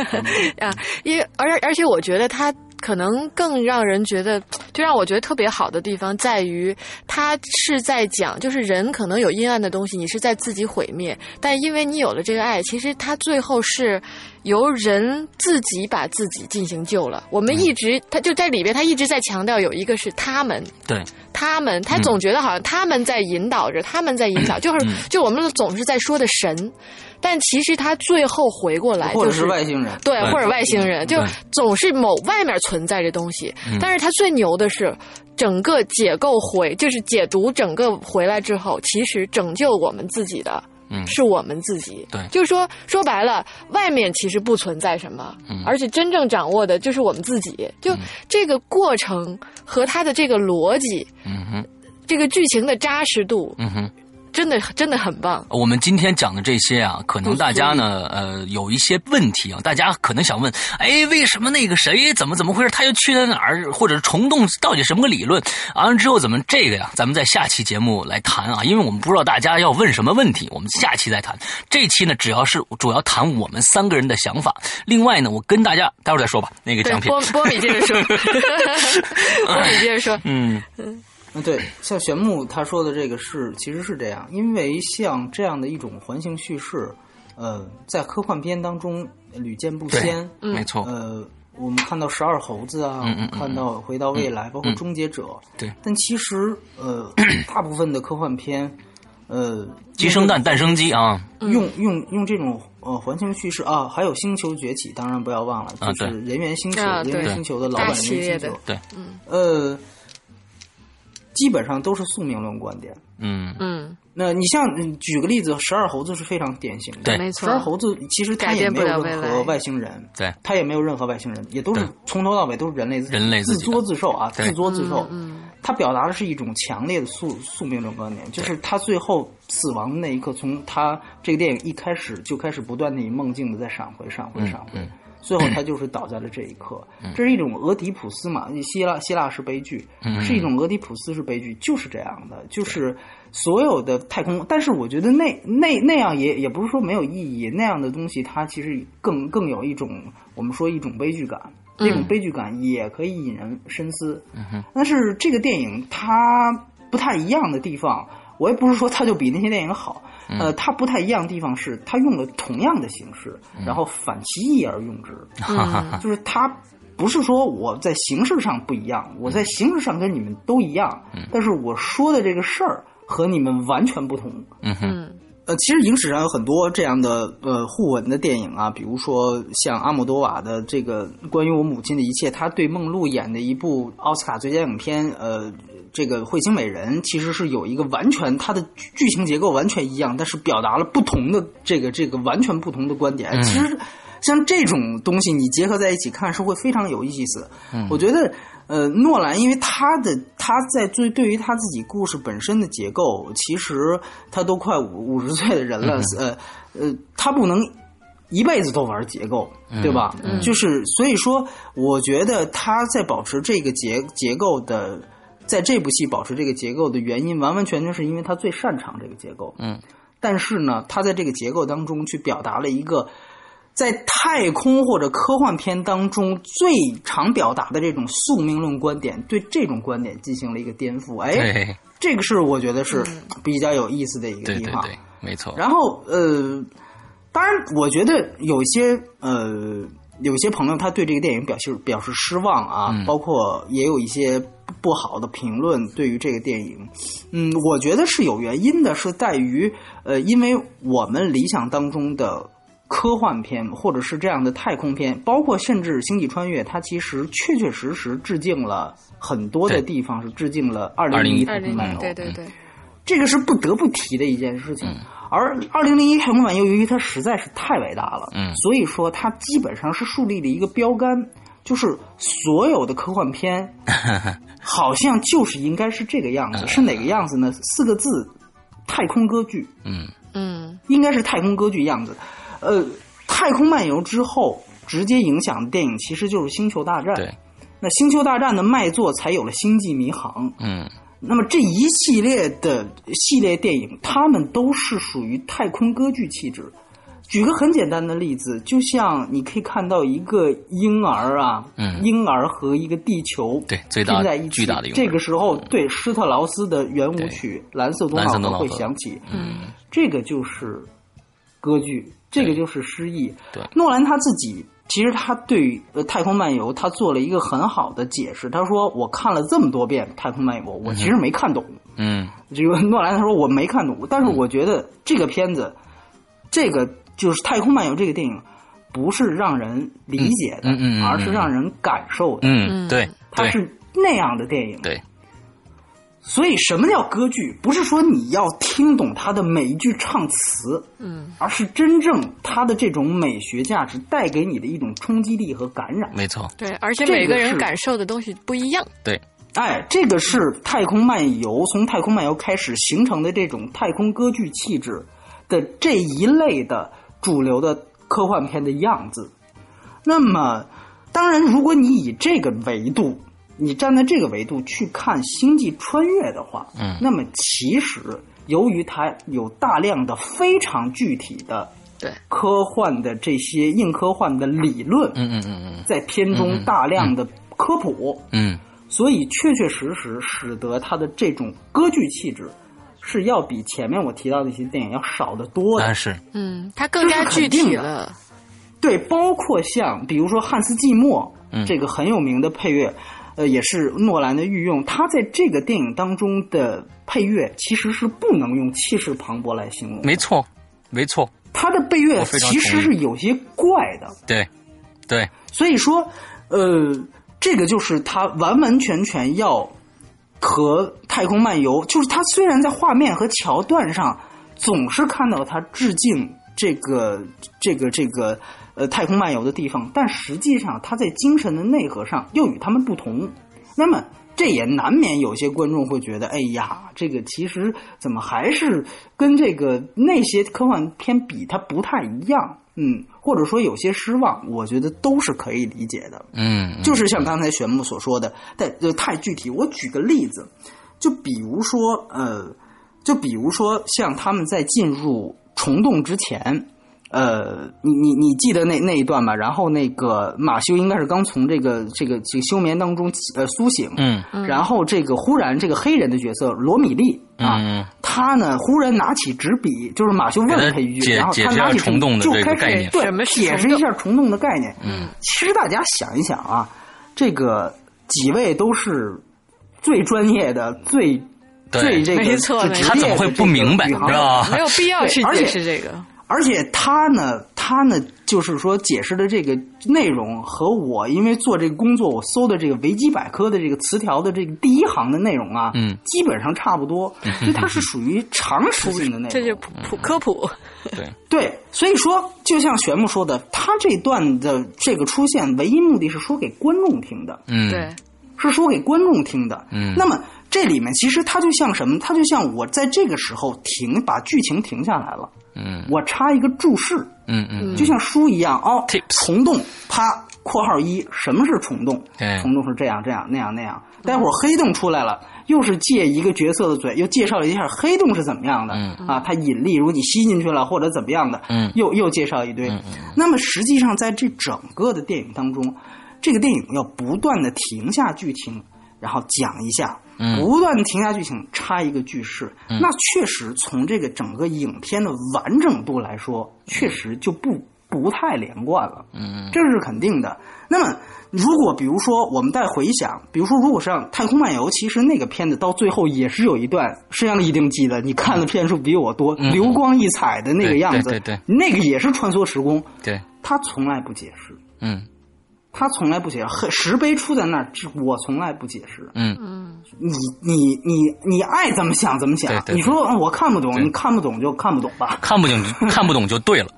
啊，因为而而且我觉得他可能更让人觉得，就让我觉得特别好的地方在于，他是在讲，就是人可能有阴暗的东西，你是在自己毁灭，但因为你有了这个爱，其实他最后是由人自己把自己进行救了。我们一直，他就在里边，他一直在强调有一个是他们，对，他们，他总觉得好像他们在引导着，他们在引导，就是就我们总是在说的神，但其实他最后回过来或者就是外星人，对，或者外星人，就总是某外面存在着东西。但是他最牛的是，整个解构回，就是解读整个回来之后，其实拯救我们自己的。嗯。是我们自己，对。就是说说白了，外面其实不存在什么，嗯。而且真正掌握的就是我们自己。就这个过程和他的这个逻辑，嗯哼，这个剧情的扎实度，嗯哼。真的真的很棒。我们今天讲的这些啊，可能大家呢，呃，有一些问题啊，大家可能想问，哎，为什么那个谁怎么怎么回事，他又去了哪儿，或者是虫洞到底什么个理论？完了之后怎么这个呀？咱们在下期节目来谈啊，因为我们不知道大家要问什么问题，我们下期再谈。这期呢，只要是主要谈我们三个人的想法。另外呢，我跟大家待会儿再说吧，那个奖，品波，波米接着说，波米接着说，嗯嗯，对，像玄牧他说的这个是，其实是这样，因为像这样的一种环形叙事，呃，在科幻片当中屡见不鲜。没错，呃，我们看到十二猴子啊，嗯嗯嗯看到回到未来，包括终结者。对，但其实呃，大部分的科幻片，呃，鸡生蛋，蛋生鸡啊，用用用这种呃环形叙事啊，还有星球崛起，当然不要忘了，就是人猿星球，啊人猿星球的老版大人系列的猿星球，对，呃，基本上都是宿命论观点。嗯。嗯，那你像嗯举个例子，十二猴子是非常典型的。对。没错。十二，猴子其实他也没有任何外星人，对，他也没有任何外星人，也都是从头到尾都是人类自己人类自作自受啊，自作自受。嗯他表达的是一种强烈的宿宿命论观点，就是他最后死亡的那一刻，从他这个电影一开始就开始不断的以梦境的在闪回、闪回、嗯闪回。嗯，最后他就是倒在了这一刻。这是一种俄狄浦斯嘛？希腊希腊是悲剧，嗯是一种俄狄浦斯是悲剧，就是这样的，就是所有的太空。但是我觉得那那那样也也不是说没有意义，那样的东西它其实更更有一种我们说一种悲剧感。这种悲剧感也可以引人深思，但是这个电影它不太一样的地方，我也不是说它就比那些电影好，呃，它不太一样的地方是它用了同样的形式，然后反其意而用之，哈哈哈，就是它不是说我在形式上不一样，我在形式上跟你们都一样，但是我说的这个事儿和你们完全不同。嗯哼，嗯呃，其实影史上有很多这样的呃互文的电影啊，比如说像阿姆多瓦的这个关于我母亲的一切，他对梦露演的一部奥斯卡最佳影片，呃，这个彗星美人其实是有一个完全它的剧剧情结构完全一样，但是表达了不同的这个这个完全不同的观点。其实像这种东西，你结合在一起看是会非常有意思。我觉得。呃，诺兰因为他的他在最对于他自己故事本身的结构，其实他都快五五十岁的人了，呃呃，他不能一辈子都玩结构，对吧？就是所以说，我觉得他在保持这个结结构的，在这部戏保持这个结构的原因，完完全全是因为他最擅长这个结构。嗯，但是呢，他在这个结构当中去表达了一个。在太空或者科幻片当中最常表达的这种宿命论观点，对这种观点进行了一个颠覆。哎，这个是我觉得是比较有意思的一个地方。对对对，没错。然后呃，当然，我觉得有些呃，有些朋友他对这个电影表示表示失望啊，嗯包括也有一些不好的评论对于这个电影。嗯，我觉得是有原因的，是在于呃，因为我们理想当中的。科幻片或者是这样的太空片，包括甚至《星际穿越》，它其实确确实实致敬了很多的地方，是致敬了二零零一2001太空漫游。对对对，这个是不得不提的一件事情。而《二零零一太空漫游》由于它实在是太伟大了，嗯所以说它基本上是树立了一个标杆，就是所有的科幻片 好像就是应该是这个样子，是哪个样子呢？四个字：太空歌剧。嗯嗯应该是太空歌剧样子。呃，太空漫游之后，直接影响的电影其实就是《星球大战》。对，那《星球大战》的卖座才有了《星际迷航》。嗯那么这一系列的系列电影，它们都是属于太空歌剧气质。举个很简单的例子，就像你可以看到一个婴儿啊，嗯。婴儿和一个地球对最大拼在一起，巨大的这个时候，对施特劳斯的圆舞曲《蓝色多瑙河》会响起，嗯。这个就是歌剧，这个就是诗意。对。诺兰他自己其实他对于呃《太空漫游》他做了一个很好的解释，他说我看了这么多遍《太空漫游》，我其实没看懂。嗯 这个诺兰他说我没看懂，但是我觉得这个片子，这个就是《太空漫游》这个电影，不是让人理解的，嗯嗯嗯嗯而是让人感受的。嗯，对对它是那样的电影。对，所以什么叫歌剧？不是说你要听懂它的每一句唱词，嗯，而是真正它的这种美学价值带给你的一种冲击力和感染。没错，对，而且每个人感受的东西不一样。对，哎，这个是太空漫游从太空漫游开始形成的这种太空歌剧气质的这一类的主流的科幻片的样子。那么，当然，如果你以这个维度，你站在这个维度去看《星际穿越》的话，嗯那么其实由于它有大量的非常具体的对，科幻的这些硬科幻的理论，嗯嗯嗯嗯在片中大量的科普，嗯所以确确实实使得它的这种歌剧气质是要比前面我提到的一些电影要少得多嗯，的。但是嗯，它更加具体了。对，包括像比如说汉斯季默、嗯这个很有名的配乐，呃，也是诺兰的御用。他在这个电影当中的配乐其实是不能用气势磅礴来形容，没错没错，他的配乐其实是有些怪的。对对，所以说，呃，这个就是他完完全全要和《太空漫游》，就是他虽然在画面和桥段上总是看到他致敬这个这个这个呃《太空漫游》的地方，但实际上它在精神的内核上又与他们不同。那么。这也难免有些观众会觉得，哎呀，这个其实怎么还是跟这个那些科幻片比，它不太一样，嗯，或者说有些失望，我觉得都是可以理解的。嗯嗯就是像刚才玄牧所说的，但就太具体。我举个例子，就比如说，呃，就比如说像他们在进入虫洞之前，呃，你你你记得那那一段吧？然后那个马修应该是刚从这个这个这个休眠当中呃苏醒，嗯。然后这个忽然这个黑人的角色罗米利啊，嗯。他呢忽然拿起纸笔，就是马修问了他一句，然后他拿起虫洞的就开始这个概念。对解释一下虫洞的概念。嗯，其实大家想一想啊，这个几位都是最专业的、最对。最这个他怎么会不明白？没有必要去解释这个。而且他呢，他呢，就是说解释的这个内容和我因为做这个工作，我搜的这个维基百科的这个词条的这个第一行的内容啊，嗯，基本上差不多，所以它是属于常识性的内容。这就普普科普，对，对，所以说，就像玄木说的，他这段的这个出现，唯一目的是说给观众听的，嗯对，是说给观众听的。嗯那么这里面其实它就像什么？它就像我在这个时候停，把剧情停下来了，嗯我插一个注释，嗯嗯就像书一样哦。Tips 虫洞，啪，括号一，什么是虫洞？对虫洞是这样这样那样那样。待会儿黑洞出来了，又是借一个角色的嘴，又介绍了一下黑洞是怎么样的、嗯啊，它引力，如果你吸进去了或者怎么样的，嗯又又介绍一堆。那么实际上在这整个的电影当中，这个电影要不断的停下剧情，然后讲一下，嗯不断的停下剧情，插一个句式，那确实从这个整个影片的完整度来说，确实就不不太连贯了。嗯这是肯定的。那么，如果比如说我们再回想，比如说如果是让《太空漫游》，其实那个片子到最后也是有一段，摄像力一定记得，你看的片数比我多，嗯流光溢彩的那个样子，对对对那个也是穿梭时空，对，他从来不解释。嗯他从来不解释，石碑出在那儿，我从来不解释。嗯嗯，你你你你爱怎么想怎么想。对对你说我看不懂，你看不懂就看不懂吧。看不懂 看不懂就对了。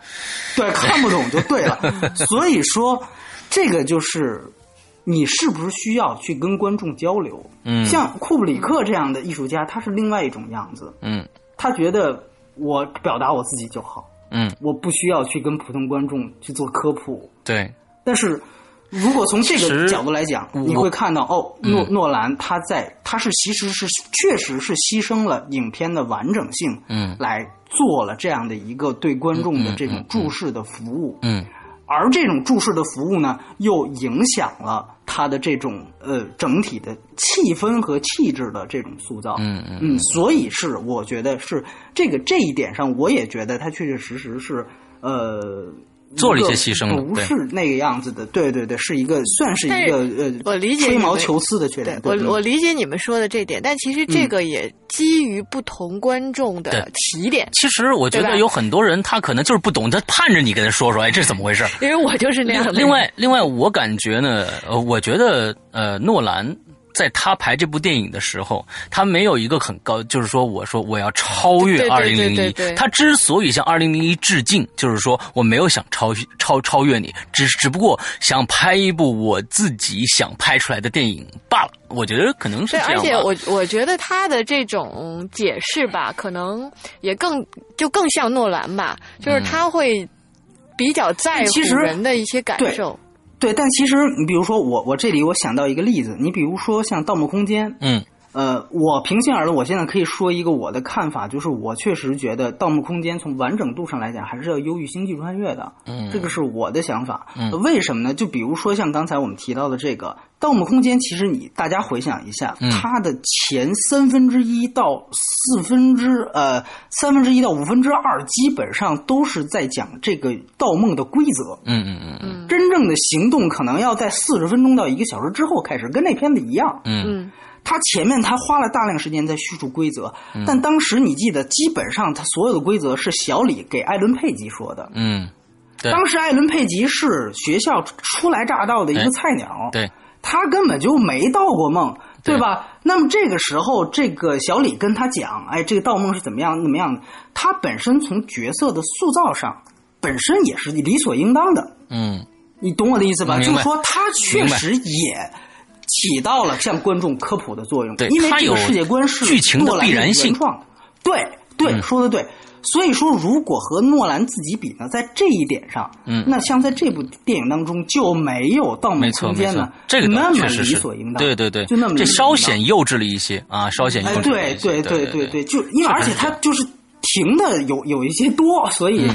对，看不懂就对了。所以说，这个就是你是不是需要去跟观众交流？嗯像库布里克这样的艺术家，他是另外一种样子。嗯他觉得我表达我自己就好，嗯，我不需要去跟普通观众去做科普。对，但是，如果从这个角度来讲，你会看到哦，诺、嗯诺兰他在他是其实是确实是牺牲了影片的完整性，嗯来做了这样的一个对观众的这种注视的服务。嗯而这种注视的服务呢，又影响了他的这种呃整体的气氛和气质的这种塑造。嗯嗯嗯，所以是我觉得是这个这一点上，我也觉得他确确实实是呃做了一些牺牲了不是那个样子的。对对对，是一个算是一个呃，我理解吹毛求疵的缺对点。我我理解你们说的这点，但其实这个也基于不同观众的对起点，其实我觉得有很多人他可能就是不懂，他盼着你跟他说说，哎，这是怎么回事？因为我就是那样。另外，另外，我感觉呢，呃，我觉得，呃，诺兰在他拍这部电影的时候，他没有一个很高，就是说，我说我要超越二零零一。他之所以向二零零一致敬，就是说我没有想超超超越你，只只不过想拍一部我自己想拍出来的电影罢了。我觉得可能是，而这样吧。且我我觉得他的这种解释吧，可能也更就更像诺兰吧，就是他会比较在乎其实人的一些感对受。对，但其实你比如说我我这里我想到一个例子，你比如说像《盗墓空间》，嗯。呃，我平心而论，我现在可以说一个我的看法，就是我确实觉得《盗梦空间》从完整度上来讲，还是要优于《星际穿越》的。嗯这个是我的想法。嗯为什么呢？就比如说像刚才我们提到的这个《盗梦空间》，其实你大家回想一下，嗯它的前三分之一到四分之呃三分之一到五分之二，基本上都是在讲这个盗梦的规则。嗯嗯嗯嗯真正的行动可能要在四十分钟到一个小时之后开始，跟那片子一样。嗯嗯他前面他花了大量时间在叙述规则，但当时你记得，基本上他所有的规则是小李给艾伦佩吉说的。嗯，对当时艾伦佩吉是学校初来乍到的一哎个菜鸟，对，他根本就没盗过梦，对对吧？那么这个时候，这个小李跟他讲，哎，这个盗梦是怎么样怎么样的？他本身从角色的塑造上，本身也是理所应当的。嗯你懂我的意思吧？就是说，他确实也起到了向观众科普的作用，对因为这个世界观是剧情的诺兰必然性原创的。对对，嗯说的对。所以说，如果和诺兰自己比呢，在这一点上，嗯那像在这部电影当中就没有《盗梦空间》呢，，这个那么理所应当。对对对，就那么这稍显幼稚了一些啊，稍显幼哎，稚了对一些。对对对对，就因为而且他就是停的有有一些多，所以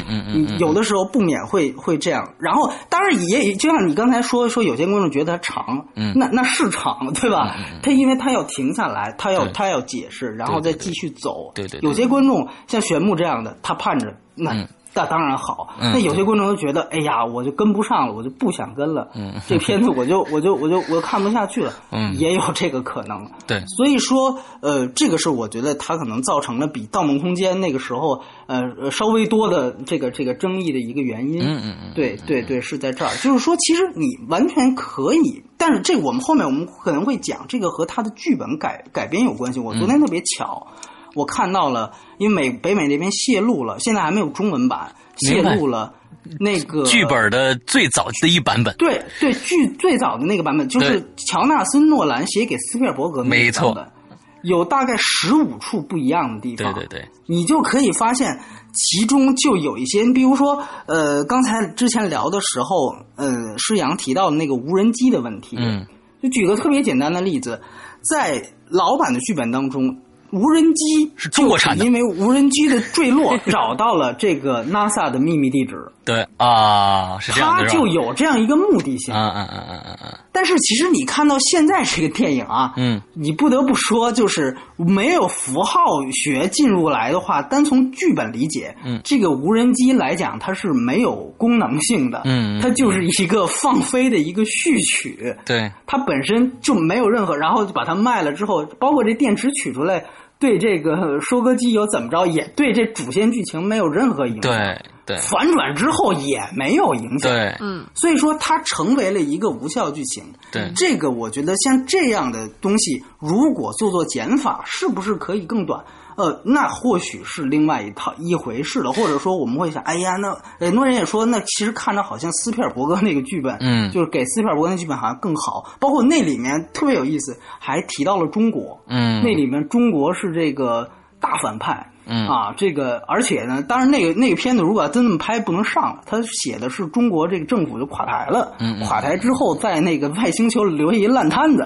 有的时候不免会会这样。然后当然也就像你刚才说说，有些观众觉得它长，嗯那那是长，对吧？他因为他要停下来，他要对他要解释，然后再继续走。对对对有些观众像玄牧这样的，他盼着那。嗯那当然好，嗯那有些观众都觉得，哎呀，我就跟不上了，我就不想跟了。嗯这片子我就我就我就我看不下去了。嗯也有这个可能。对所以说，呃，这个是我觉得它可能造成了比《盗梦空间》那个时候，呃，呃稍微多的这个这个争议的一个原因。嗯嗯嗯对对对，是在这儿。就是说，其实你完全可以，但是这我们后面我们可能会讲，这个和他的剧本改改编有关系。我昨天特别巧，我看到了，因为美北美那边泄露了，现在还没有中文版，泄露了那个剧本的最早的一版本。对对，剧最早的那个版本就是乔纳森·诺兰写给斯皮尔伯格那没错个版本，有大概十五处不一样的地方。对对对，你就可以发现其中就有一些，比如说，呃，刚才之前聊的时候，呃，施阳提到的那个无人机的问题，嗯，就举个特别简单的例子，在老版的剧本当中。无人机是中国产的。因为无人机的坠落 找到了这个 NASA 的秘密地址，对啊，是这样它就有这样一个目的性。嗯嗯嗯嗯嗯嗯。但是其实你看到现在这个电影啊，嗯，你不得不说，就是没有符号学进入来的话，单从剧本理解，嗯。这个无人机来讲，它是没有功能性的，嗯嗯。它就是一个放飞的一个序曲，对，它本身就没有任何，然后就把它卖了之后，包括这电池取出来，对这个收割机有怎么着，也对这主线剧情没有任何影响。对对，反转之后也没有影响，对，嗯，所以说它成为了一个无效剧情。对，这个我觉得像这样的东西，如果做做减法，是不是可以更短？呃，那或许是另外一套一回事了，或者说我们会想，哎呀，那很多人也说，那其实看着好像斯皮尔伯格那个剧本，嗯，就是给斯皮尔伯格那剧本好像更好，包括那里面特别有意思，还提到了中国，嗯，那里面中国是这个大反派。嗯啊，这个而且呢，当然那个那个片子如果要真这么拍，不能上了。他写的是中国这个政府就垮台了，嗯垮台之后在那个外星球留下一烂摊子。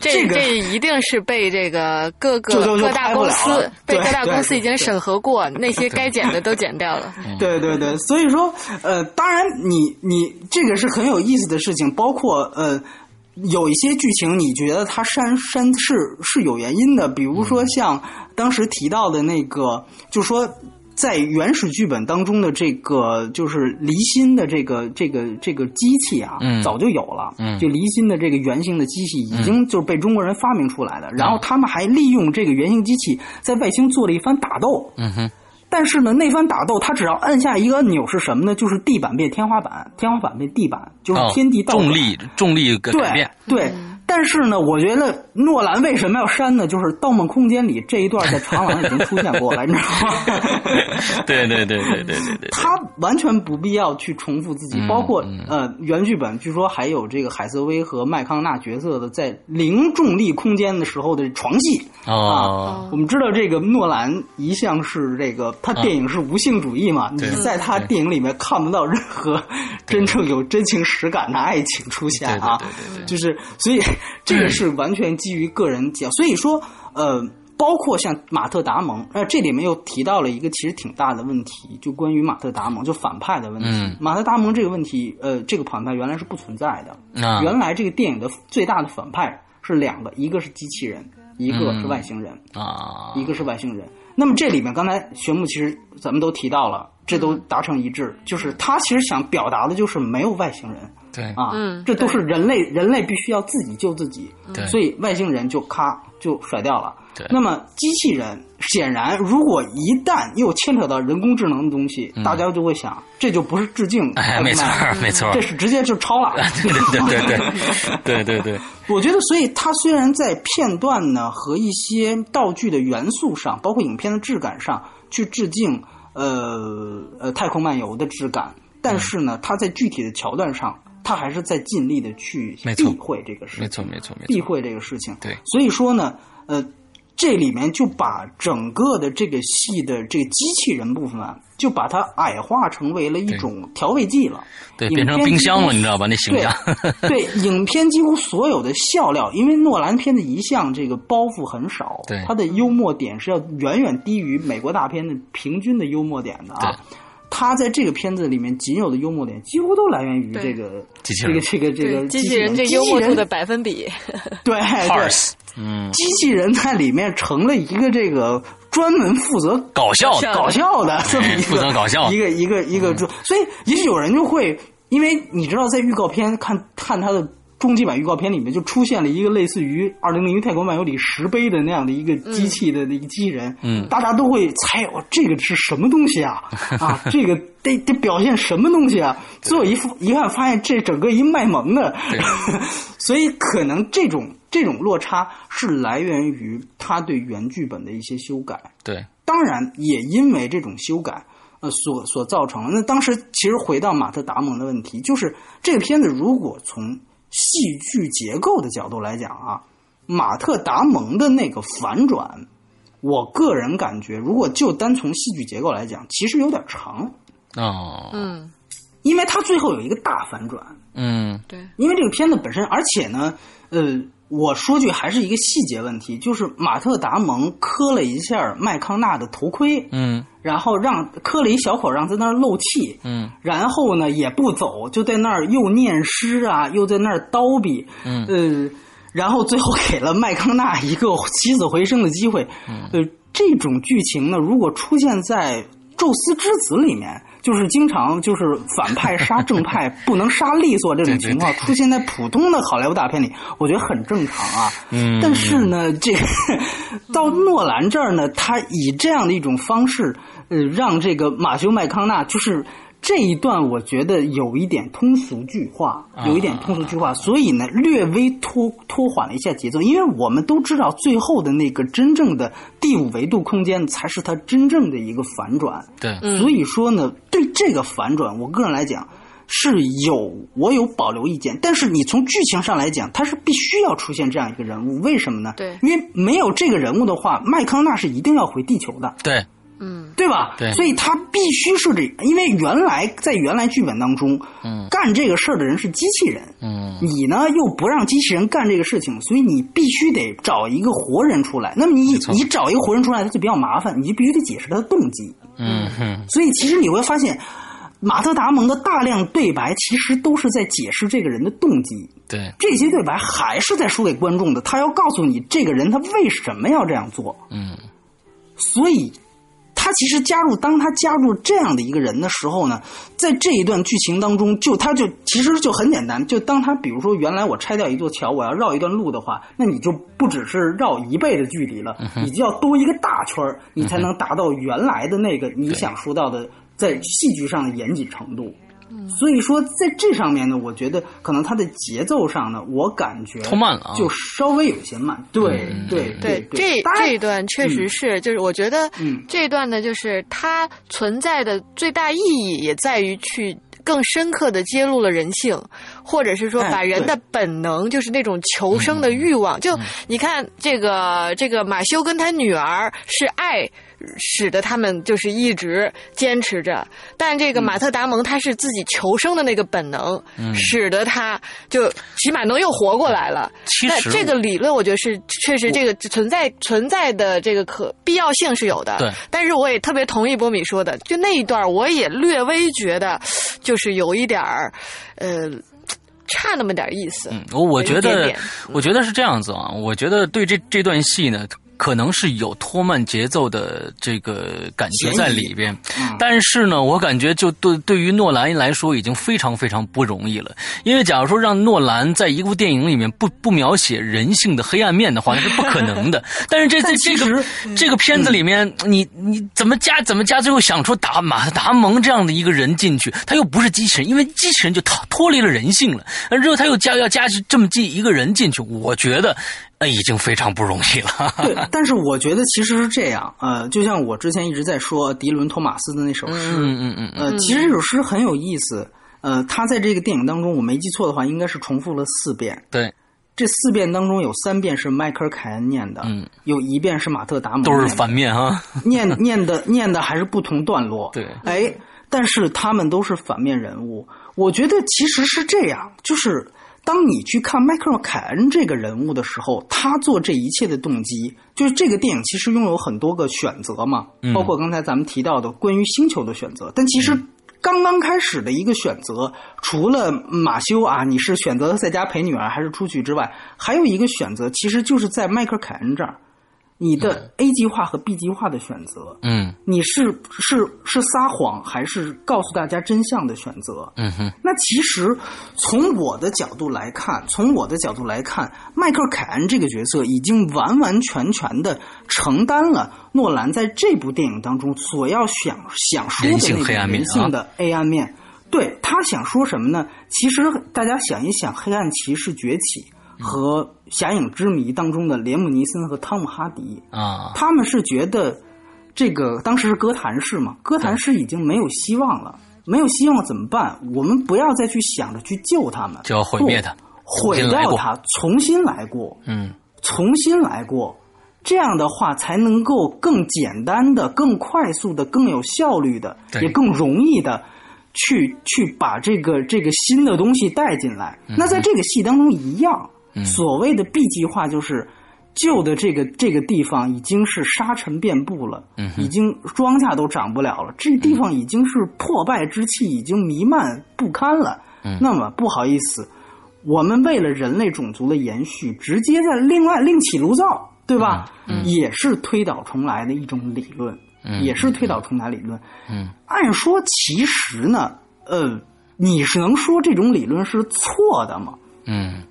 这这个这一定是被这个各个各大公司被各大公司已经审核过，那些该剪的都剪掉了。对对对，所以说呃，当然你你这个是很有意思的事情，包括呃。有一些剧情，你觉得它删删是是有原因的，比如说像当时提到的那个，就说在原始剧本当中的这个就是离心的这个这个这个机器啊，嗯。早就有了，嗯。就离心的这个原型的机器已经就是被中国人发明出来的，然后他们还利用这个原型机器在外星做了一番打斗，嗯哼，但是呢，那番打斗，他只要按下一个按钮是什么呢？就是地板变天花板，天花板变地板，就是哦天地倒转、重力重力改对变，对。但是呢，我觉得诺兰为什么要删呢？就是《盗梦空间》里这一段在长廊已经出现过了，你知道吗？对对对对对对对，他完全不必要去重复自己，嗯包括嗯呃原剧本，据说还有这个海瑟薇和麦康纳角色的在零重力空间的时候的床戏哦啊。我们知道这个诺兰一向是这个他电影是无性主义嘛，你在他电影里面看不到任何真正有真情实感的爱情出现啊。对对对对对就是所以这个是完全基于个人讲，所以说呃。包括像马特·达蒙，呃，这里面又提到了一个其实挺大的问题，就关于马特·达蒙，就反派的问题。嗯马特·达蒙这个问题，呃，这个反派原来是不存在的。啊原来这个电影的最大的反派是两个，一个是机器人，一个是外星人，啊，一个是外星人。那么这里面刚才玄木其实咱们都提到了，这都达成一致，就是他其实想表达的就是没有外星人。对。啊，嗯这都是人类，人类必须要自己救自己，对。所以外星人就咔就甩掉了。对。那么机器人显然，如果一旦又牵扯到人工智能的东西，大家就会想，这就不是致敬，没错没错这，是直接就抄了。对对对对对 对对对，我觉得，所以它虽然在片段呢和一些道具的元素上，包括影片的质感上去致敬，呃呃，太空漫游的质感，但是呢，它在具体的桥段上，它还是在尽力的去避讳这个事情，没错没错没错，避讳这个事情。对所以说呢，呃，这里面就把整个的这个戏的这个机器人部分啊，就把它矮化成为了一种调味剂了。对，影变成片冰箱了，你知道吧？那形象，对，影片几乎所有的笑料，因为诺兰片子一向这个包袱很少，对他的幽默点是要远远低于美国大片的平均的幽默点的啊。他在这个片子里面仅有的幽默点，几乎都来源于这个机器人。这个这个这个，机器人。这机器幽默度的百分比，对 对。Parse，嗯，机器人在里面成了一个这个专门负责搞笑的，搞笑的这么一个负责搞笑。一个一个一个就，所以也许有人就会，因为你知道，在预告片看看他的终极版预告片里面，就出现了一个类似于《二零零一泰国漫游》里石碑的那样的一个机器的那个机器人，嗯大家都会猜哦，这个是什么东西啊？啊，这个得得表现什么东西啊？最后一副一看，发现这整个一卖萌的，所以可能这种这种落差是来源于他对原剧本的一些修改。对，当然，也因为这种修改，呃，所所造成的。那当时其实回到马特·达蒙的问题，就是这个片子如果从戏剧结构的角度来讲啊，马特·达蒙的那个反转，我个人感觉，如果就单从戏剧结构来讲，其实有点长，哦，嗯，因为他最后有一个大反转。嗯。对，因为这个片子本身，而且呢，呃，我说句还是一个细节问题，就是马特·达蒙磕了一下麦康纳的头盔，嗯。然后让磕了一小口，让在那儿漏气，嗯。然后呢也不走，就在那儿又念诗啊，又在那儿叨逼，嗯。呃，然后最后给了麦康纳一个起死回生的机会，呃，这种剧情呢，如果出现在宙斯之子》里面，就是经常就是反派杀正派不能杀利索这种 情况出现在普通的好莱坞大片里，我觉得很正常啊。嗯，但是呢，这个 到诺兰这儿呢，他以这样的一种方式，呃，让这个马修麦康纳就是。这一段我觉得有一点通俗剧化，有一点通俗剧化，所以呢，略微拖拖缓了一下节奏。因为我们都知道，最后的那个真正的第五维度空间才是它真正的一个反转。对，所以说呢，对这个反转，我个人来讲是有我有保留意见。但是你从剧情上来讲，它是必须要出现这样一个人物，为什么呢？对，因为没有这个人物的话，麦康纳是一定要回地球的。对。嗯，对吧？对，所以他必须是这，因为原来在原来剧本当中，嗯，干这个事儿的人是机器人，嗯，你呢又不让机器人干这个事情，所以你必须得找一个活人出来。那么你你找一个活人出来，他就比较麻烦，你就必须得解释他的动机。嗯哼，所以其实你会发现，马特·达蒙的大量对白其实都是在解释这个人的动机。对，这些对白还是在说给观众的，他要告诉你这个人他为什么要这样做。嗯，所以。他其实加入，当他加入这样的一个人的时候呢，在这一段剧情当中，就他就其实就很简单，就当他比如说原来我拆掉一座桥，我要绕一段路的话，那你就不只是绕一倍的距离了，你就要多一个大圈你才能达到原来的那个你想说到的在戏剧上的严谨程度。所以说，在这上面呢，我觉得可能它的节奏上呢，我感觉拖慢了啊，就稍微有些慢。对对对，这这一段确实是，就是我觉得这一段呢，就是它存在的最大意义也在于去更深刻的揭露了人性，或者是说把人的本能，就是那种求生的欲望。就你看这个这个马修跟他女儿是爱。使得他们就是一直坚持着，但这个马特·达蒙他是自己求生的那个本能，使得他就起码能又活过来了。其实这个理论，我觉得是确实这个存在存在的这个可必要性是有的。对，但是我也特别同意波米说的，就那一段我也略微觉得就是有一点儿，呃，差那么点意思。嗯，我我觉得我觉得是这样子啊，我觉得对这这段戏呢。可能是有拖慢节奏的这个感觉在里边，但是呢，我感觉就对对于诺兰来说已经非常非常不容易了。因为假如说让诺兰在一部电影里面不不描写人性的黑暗面的话，那是不可能的。但是这这这个这个片子里面，你你怎么加怎么加，最后想出达马达蒙这样的一个人进去，他又不是机器人，因为机器人就脱脱离了人性了。之后他又加要加这么进一个人进去，我觉得。那已经非常不容易了。对，但是我觉得其实是这样，呃，就像我之前一直在说迪伦·托马斯的那首诗，嗯嗯嗯，呃，其实这首诗很有意思，呃，他在这个电影当中，我没记错的话，应该是重复了四遍。对，这四遍当中有三遍是迈克尔·凯恩念的，嗯，有一遍是马特·达蒙，都是反面啊，念念的念的还是不同段落。对，哎，但是他们都是反面人物，我觉得其实是这样，就是。当你去看迈克尔·凯恩这个人物的时候，他做这一切的动机，就是这个电影其实拥有很多个选择嘛，包括刚才咱们提到的关于星球的选择。但其实刚刚开始的一个选择，除了马修啊，你是选择在家陪女儿还是出去之外，还有一个选择，其实就是在迈克尔·凯恩这儿。你的 A 计划和 B 计划的选择，嗯，你是是是撒谎还是告诉大家真相的选择？嗯哼，那其实从我的角度来看，从我的角度来看，迈克尔·凯恩这个角色已经完完全全的承担了诺兰在这部电影当中所要想想说的那个人性的黑暗面。对他想说什么呢？其实大家想一想，《黑暗骑士崛起》。和《侠影之谜》当中的连姆尼森和汤姆哈迪啊，他们是觉得这个当时是哥谭市嘛，哥谭市已经没有希望了，没有希望怎么办？我们不要再去想着去救他们，就要毁灭他，毁掉他，重新来过，嗯，重新来过，这样的话才能够更简单的、更快速的、更有效率的，也更容易的去去把这个这个新的东西带进来。那在这个戏当中一样。所谓的 B 计划就是旧的这个这个地方已经是沙尘遍布了，已经庄稼都长不了了，这地方已经是破败之气已经弥漫不堪了。那么不好意思，我们为了人类种族的延续，直接在另外另起炉灶，对吧？也是推倒重来的一种理论。也是推倒重来理论。嗯，按说其实呢，呃，你是能说这种理论是错的吗？嗯，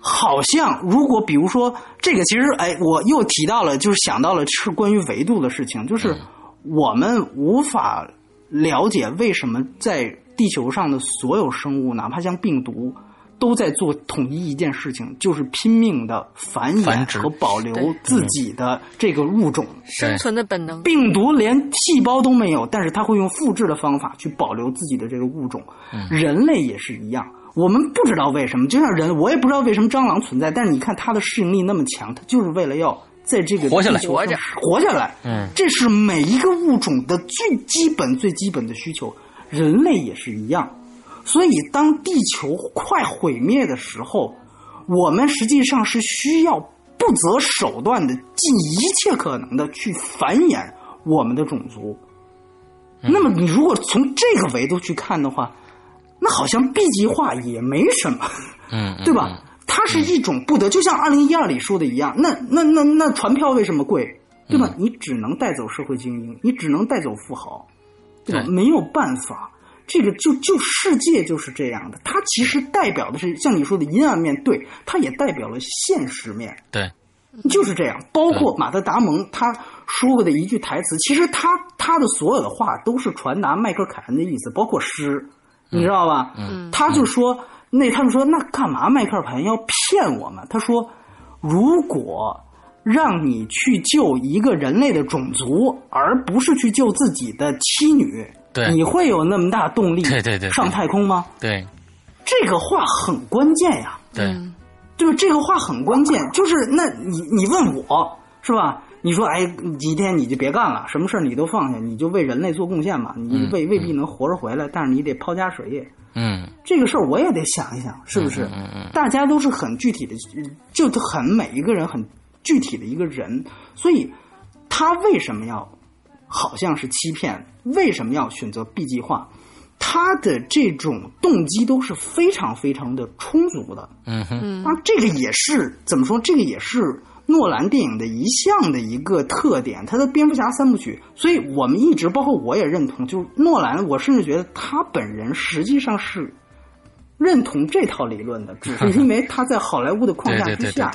好像如果比如说这个，其实哎，我又提到了，就是想到了是关于维度的事情，就是我们无法了解为什么在地球上的所有生物，哪怕像病毒。都在做统一一件事情，就是拼命的繁衍和保留自己的这个物种生存的本能。病毒连细胞都没有，但是它会用复制的方法去保留自己的这个物种。人类也是一样，我们不知道为什么，就像人，我也不知道为什么蟑螂存在，但是你看它的适应力那么强，它就是为了要在这个活下来，活着，活下来。嗯，这是每一个物种的最基本、最基本的需求，人类也是一样。所以，当地球快毁灭的时候，我们实际上是需要不择手段的，尽一切可能的去繁衍我们的种族。那么，你如果从这个维度去看的话，那好像 B 级化也没什么，嗯，对吧？它是一种不得，就像二零一二里说的一样，那那那那船票为什么贵？对吧？你只能带走社会精英，你只能带走富豪，对吧？没有办法。这个就就世界就是这样的，它其实代表的是像你说的阴暗面，对，它也代表了现实面，对，就是这样。包括马特·达蒙他说过的一句台词，其实他他的所有的话都是传达迈克尔·凯恩的意思，包括诗，你知道吧？嗯，他就说，那他们说，那干嘛迈克尔·凯恩要骗我们？他说，如果让你去救一个人类的种族，而不是去救自己的妻女。你会有那么大动力？对对对，上太空吗？对，这个话很关键呀。对，对吧？这个话很关键，就是那你你问我是吧？你说哎，今天你就别干了，什么事你都放下，你就为人类做贡献吧。你未未必能活着回来，但是你得抛家舍业。嗯，这个事儿我也得想一想，是不是？嗯嗯，大家都是很具体的，就很每一个人很具体的一个人，所以他为什么要？好像是欺骗，为什么要选择 B 计划？他的这种动机都是非常非常的充足的。嗯哼，啊，这个也是怎么说？这个也是诺兰电影的一项的一个特点，他的蝙蝠侠三部曲。所以我们一直，包括我也认同，就是诺兰，我甚至觉得他本人实际上是认同这套理论的，只是 因为他在好莱坞的框架之下。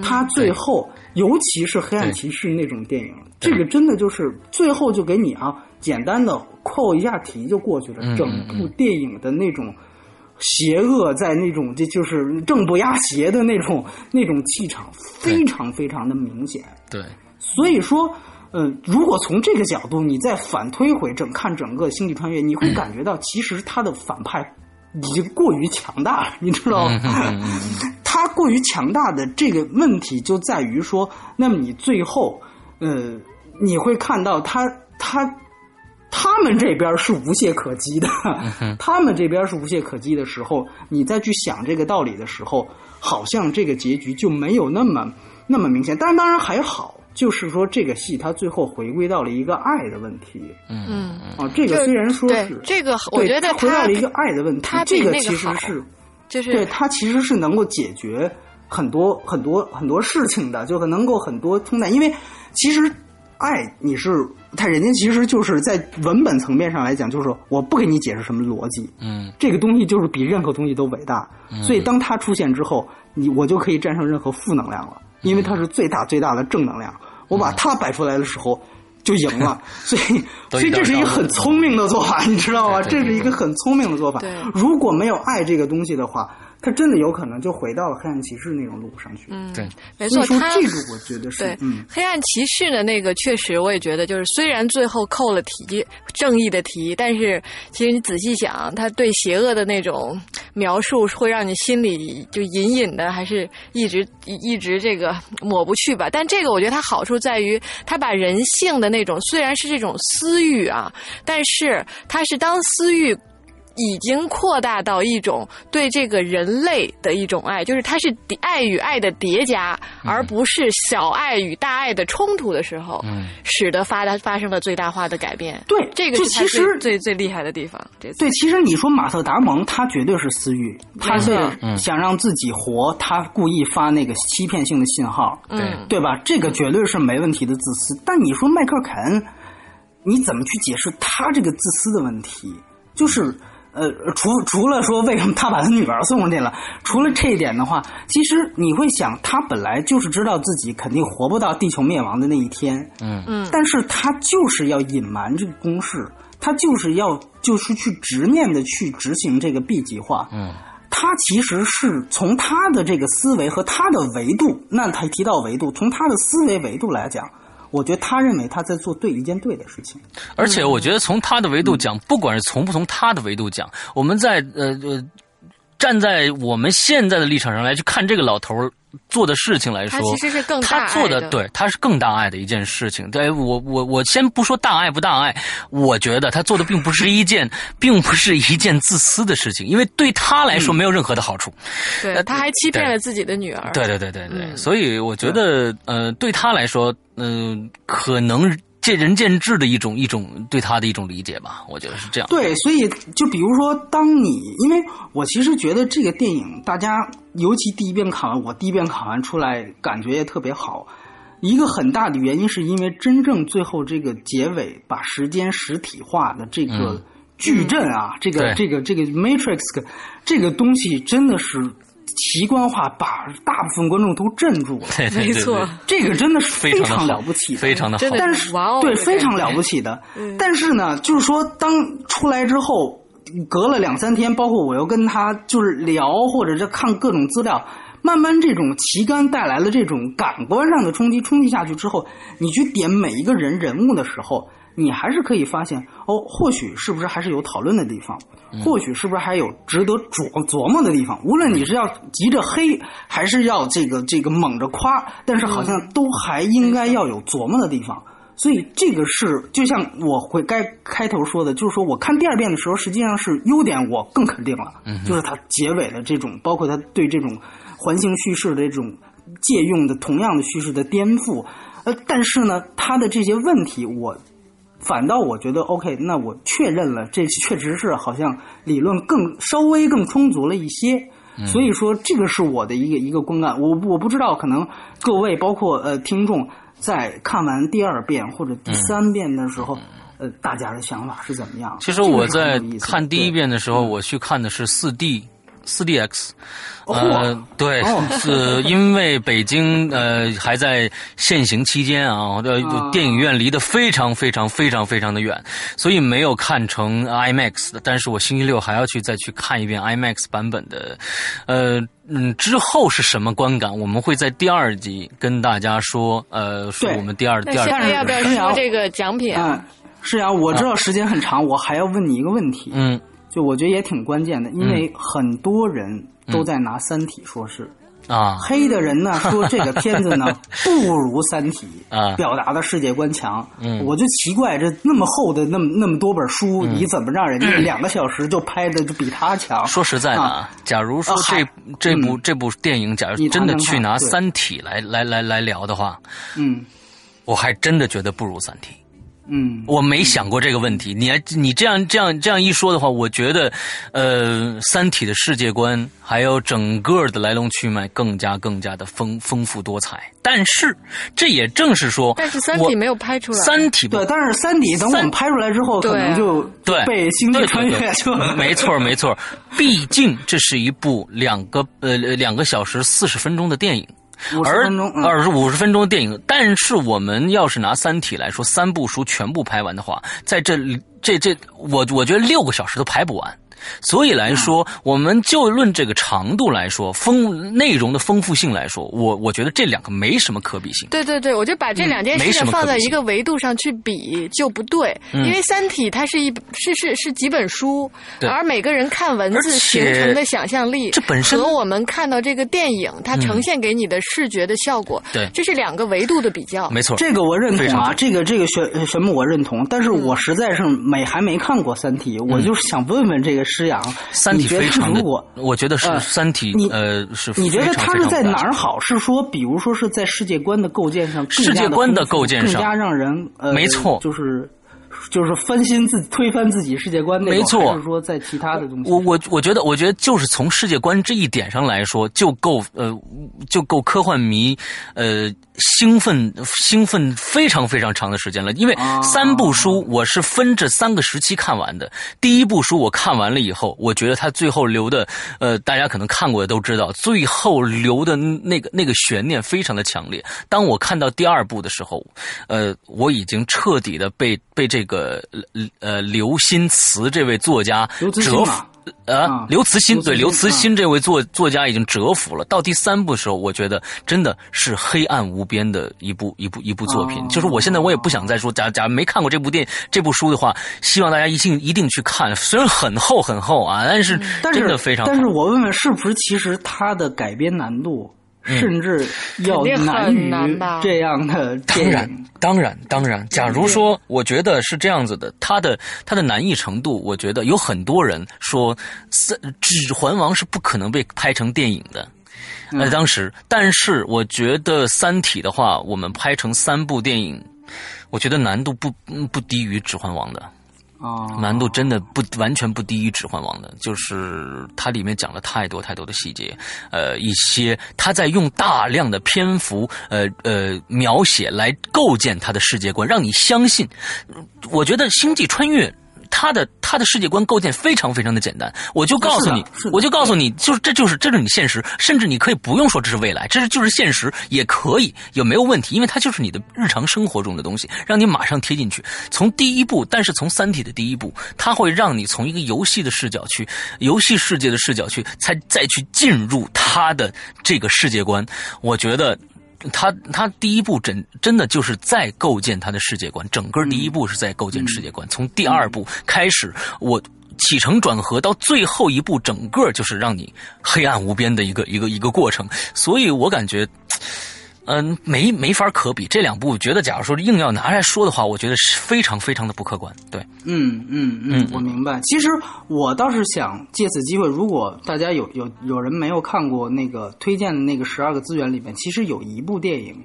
他最后，尤其是《黑暗骑士》那种电影，这个真的就是最后就给你啊，简单的扣一下题就过去了。整部电影的那种邪恶，在那种这就是正不压邪的那种那种气场，非常非常的明显。对，所以说，呃，如果从这个角度，你再反推回整看整个《星际穿越》，你会感觉到其实他的反派。已经过于强大了，你知道吗？他过于强大的这个问题就在于说，那么你最后，呃，你会看到他他他们这边是无懈可击的，他们这边是无懈可击的时候，你再去想这个道理的时候，好像这个结局就没有那么那么明显。但是当然还好。就是说，这个戏它最后回归到了一个爱的问题。嗯嗯啊，这个虽然说是这个，我觉得回到了一个爱的问题。这个其实是，就是对它其实是能够解决很多很多很多事情的，就能够很多冲淡。因为其实爱你是他人家其实就是在文本层面上来讲，就是我不给你解释什么逻辑。嗯，这个东西就是比任何东西都伟大。所以当它出现之后，你我就可以战胜任何负能量了。因为它是最大最大的正能量，我把它摆出来的时候就赢了，所以所以这是一个很聪明的做法，你知道吗？这是一个很聪明的做法。如果没有爱这个东西的话。他真的有可能就回到了黑暗骑士那种路上去。嗯，对，没错。他这个我觉得是对。嗯，黑暗骑士的那个确实，我也觉得就是虽然最后扣了题，正义的题，但是其实你仔细想，他对邪恶的那种描述，会让你心里就隐隐的，还是一直一直这个抹不去吧。但这个我觉得它好处在于，它把人性的那种虽然是这种私欲啊，但是它是当私欲。已经扩大到一种对这个人类的一种爱，就是它是爱与爱的叠加，而不是小爱与大爱的冲突的时候，嗯，使得发发生了最大化的改变。对，这个其实最最厉害的地方。对，其实你说马特·达蒙，他绝对是私欲，他是想让自己活，他故意发那个欺骗性的信号，对对吧？这个绝对是没问题的自私。但你说迈克尔·凯恩。你怎么去解释他这个自私的问题？就是呃，除除了说为什么他把他女儿送去了，除了这一点的话，其实你会想，他本来就是知道自己肯定活不到地球灭亡的那一天，嗯。嗯，但是他就是要隐瞒这个公式，他就是要就是去执念的去执行这个 B 计划，嗯。他其实是从他的这个思维和他的维度，那他提到维度，从他的思维维度来讲，我觉得他认为他在做对一件对的事情。而且我觉得从他的维度讲，不管是从不从他的维度讲，我们在呃呃站在我们现在的立场上来去看这个老头儿做的事情来说，他其实是更大他做的对，他是更大爱的一件事情。对我我我先不说大爱不大爱，我觉得他做的并不是一件，并不是一件自私的事情，因为对他来说没有任何的好处。对，他还欺骗了自己的女儿。对对对对对，嗯所以我觉得呃，对他来说，嗯、可能见仁见智的一种一种对他的一种理解吧，我觉得是这样。对，所以就比如说，当你因为我其实觉得这个电影，大家尤其第一遍看完，我第一遍看完出来感觉也特别好。一个很大的原因是因为真正最后这个结尾把时间实体化的这个嗯矩阵啊，这个对这个这个 Matrix 这个东西真的是奇观化，把大部分观众都镇住了。对对对没错。这个真的是非常了不起的，非常的好但是哇哦对，非常了不起的。嗯。但是呢，就是说，当出来之后，隔了两三天，包括我又跟他就是聊，或者是看各种资料，慢慢这种旗杆带来了这种感官上的冲击，冲击下去之后，你去点每一个人人物的时候，你还是可以发现，哦，或许是不是还是有讨论的地方，或许是不是还有值得琢琢磨的地方。无论你是要急着黑，还是要这个这个猛着夸，但是好像都还应该要有琢磨的地方。所以这个是就像我会该开头说的，就是说我看第二遍的时候，实际上是优点我更肯定了，就是它结尾的这种，包括它对这种环形叙事的这种借用的同样的叙事的颠覆，呃，但是呢，它的这些问题我。反倒我觉得 OK，那我确认了，这确实是好像理论更稍微更充足了一些，所以说这个是我的一个一个观感。我我不知道，可能各位包括呃听众在看完第二遍或者第三遍的时候，呃，大家的想法是怎么样？其实我在看第一遍的时候，我去看的是四 D。四 DX，哦呃，对，哦是因为北京呃还在限行期间啊，电影院离得非常非常非常非常的远，所以没有看成 IMAX 的。但是我星期六还要去再去看一遍 IMAX 版本的，呃，嗯，之后是什么观感？我们会在第二集跟大家说，呃，说对我们第二第二集现在要不要说这个奖品啊？嗯，是啊，我知道时间很长，我还要问你一个问题，嗯就我觉得也挺关键的，因为很多人都在拿《三体》说事。啊。黑的人呢说这个片子呢 不如《三体》啊。表达的世界观强。嗯。我就奇怪，这那么厚的那么那么多本书，你怎么让人家 两个小时就拍的就比他强？说实在的啊，假如说啊这部这部电影，假如你真的去拿《三体》来来来来聊的话，嗯。我还真的觉得不如《三体》。嗯，我没想过这个问题。你还你这样这样这样一说的话，我觉得，呃，《三体》的世界观还有整个的来龙去脉更加更加的丰丰富多彩。但是，这也正是说，但是《三体》没有拍出来。三体》对，但是《三体》等我们拍出来之后，可能就对被《星际穿越》就对没错没错，毕竟这是一部两个呃两个小时四十分钟的电影。50而分钟嗯二十五十分钟的电影，但是我们要是拿《三体》来说，三部书全部拍完的话，在这里这这，我我觉得六个小时都拍不完。所以来说，我们就论这个长度来说，丰内容的丰富性来说，我我觉得这两个没什么可比性。对对对，我就把这两件事情放在一个维度上去比就不对，嗯。因为《三体》它是一是是是几本书，而每个人看文字形成的想象力，这本身和我们看到这个电影它呈现给你的视觉的效果，对。这是两个维度的比较。没错，这个我认同啊，这个这个玄呃玄牧我认同，但是我实在是没还没看过《三体》，我就是想问问这个施阳，嗯三体非常果，我觉得是呃三体呃是你觉得非常它是在哪儿好？是说，比如说是在世界观的构建上，世界观的构建上更加让人呃，没错就是就是翻新自推翻自己世界观那种，没错还是说在其他的东西？我我我觉得，我觉得就是从世界观这一点上来说，就够呃，就够科幻迷呃兴奋兴奋非常非常长的时间了，因为三部书我是分这三个时期看完的。第一部书我看完了以后，我觉得他最后留的，呃，大家可能看过的都知道，最后留的那个那个悬念非常的强烈。当我看到第二部的时候，呃，我已经彻底的被被这个呃刘心慈这位作家折服。呃，刘慈欣对刘慈欣这位作作家已经折服了。到第三部的时候，我觉得真的是黑暗无边的一部一部一部作品。就是我现在我也不想再说，假假如没看过这部电这部书的话，希望大家一定一定去看。虽然很厚很厚啊，但是真的非常。但是我问问，是不是其实它的改编难度？甚至要难于这样的当然，当然，当然。假如说，我觉得是这样子的，它的它的难易程度，我觉得有很多人说，《三指环王》是不可能被拍成电影的。呃，当时，但是我觉得《三体》的话，我们拍成三部电影，我觉得难度不不低于《指环王》的。啊，难度真的不完全不低于《指环王》的，就是它里面讲了太多太多的细节，呃，一些他在用大量的篇幅，呃呃描写来构建他的世界观，让你相信。我觉得《星际穿越》。他的他的世界观构建非常非常的简单，我就告诉你，我就告诉你，就是这就是这是你现实，甚至你可以不用说这是未来，这是就是现实也可以，也没有问题，因为它就是你的日常生活中的东西，让你马上贴进去。从第一步，但是从《三体》的第一步，它会让你从一个游戏的视角去，游戏世界的视角去，才再去进入它的这个世界观。我觉得。他他第一步真真的就是在构建他的世界观，整个第一步是在构建世界观。从第二步开始，我起承转合到最后一步，整个就是让你黑暗无边的一个一个一个过程。所以我感觉。嗯，没没法可比这两部，觉得假如说硬要拿来说的话，我觉得是非常非常的不客观。对，嗯嗯嗯，我明白。其实我倒是想借此机会，如果大家有有有人没有看过那个推荐的那个十二个资源里面，其实有一部电影，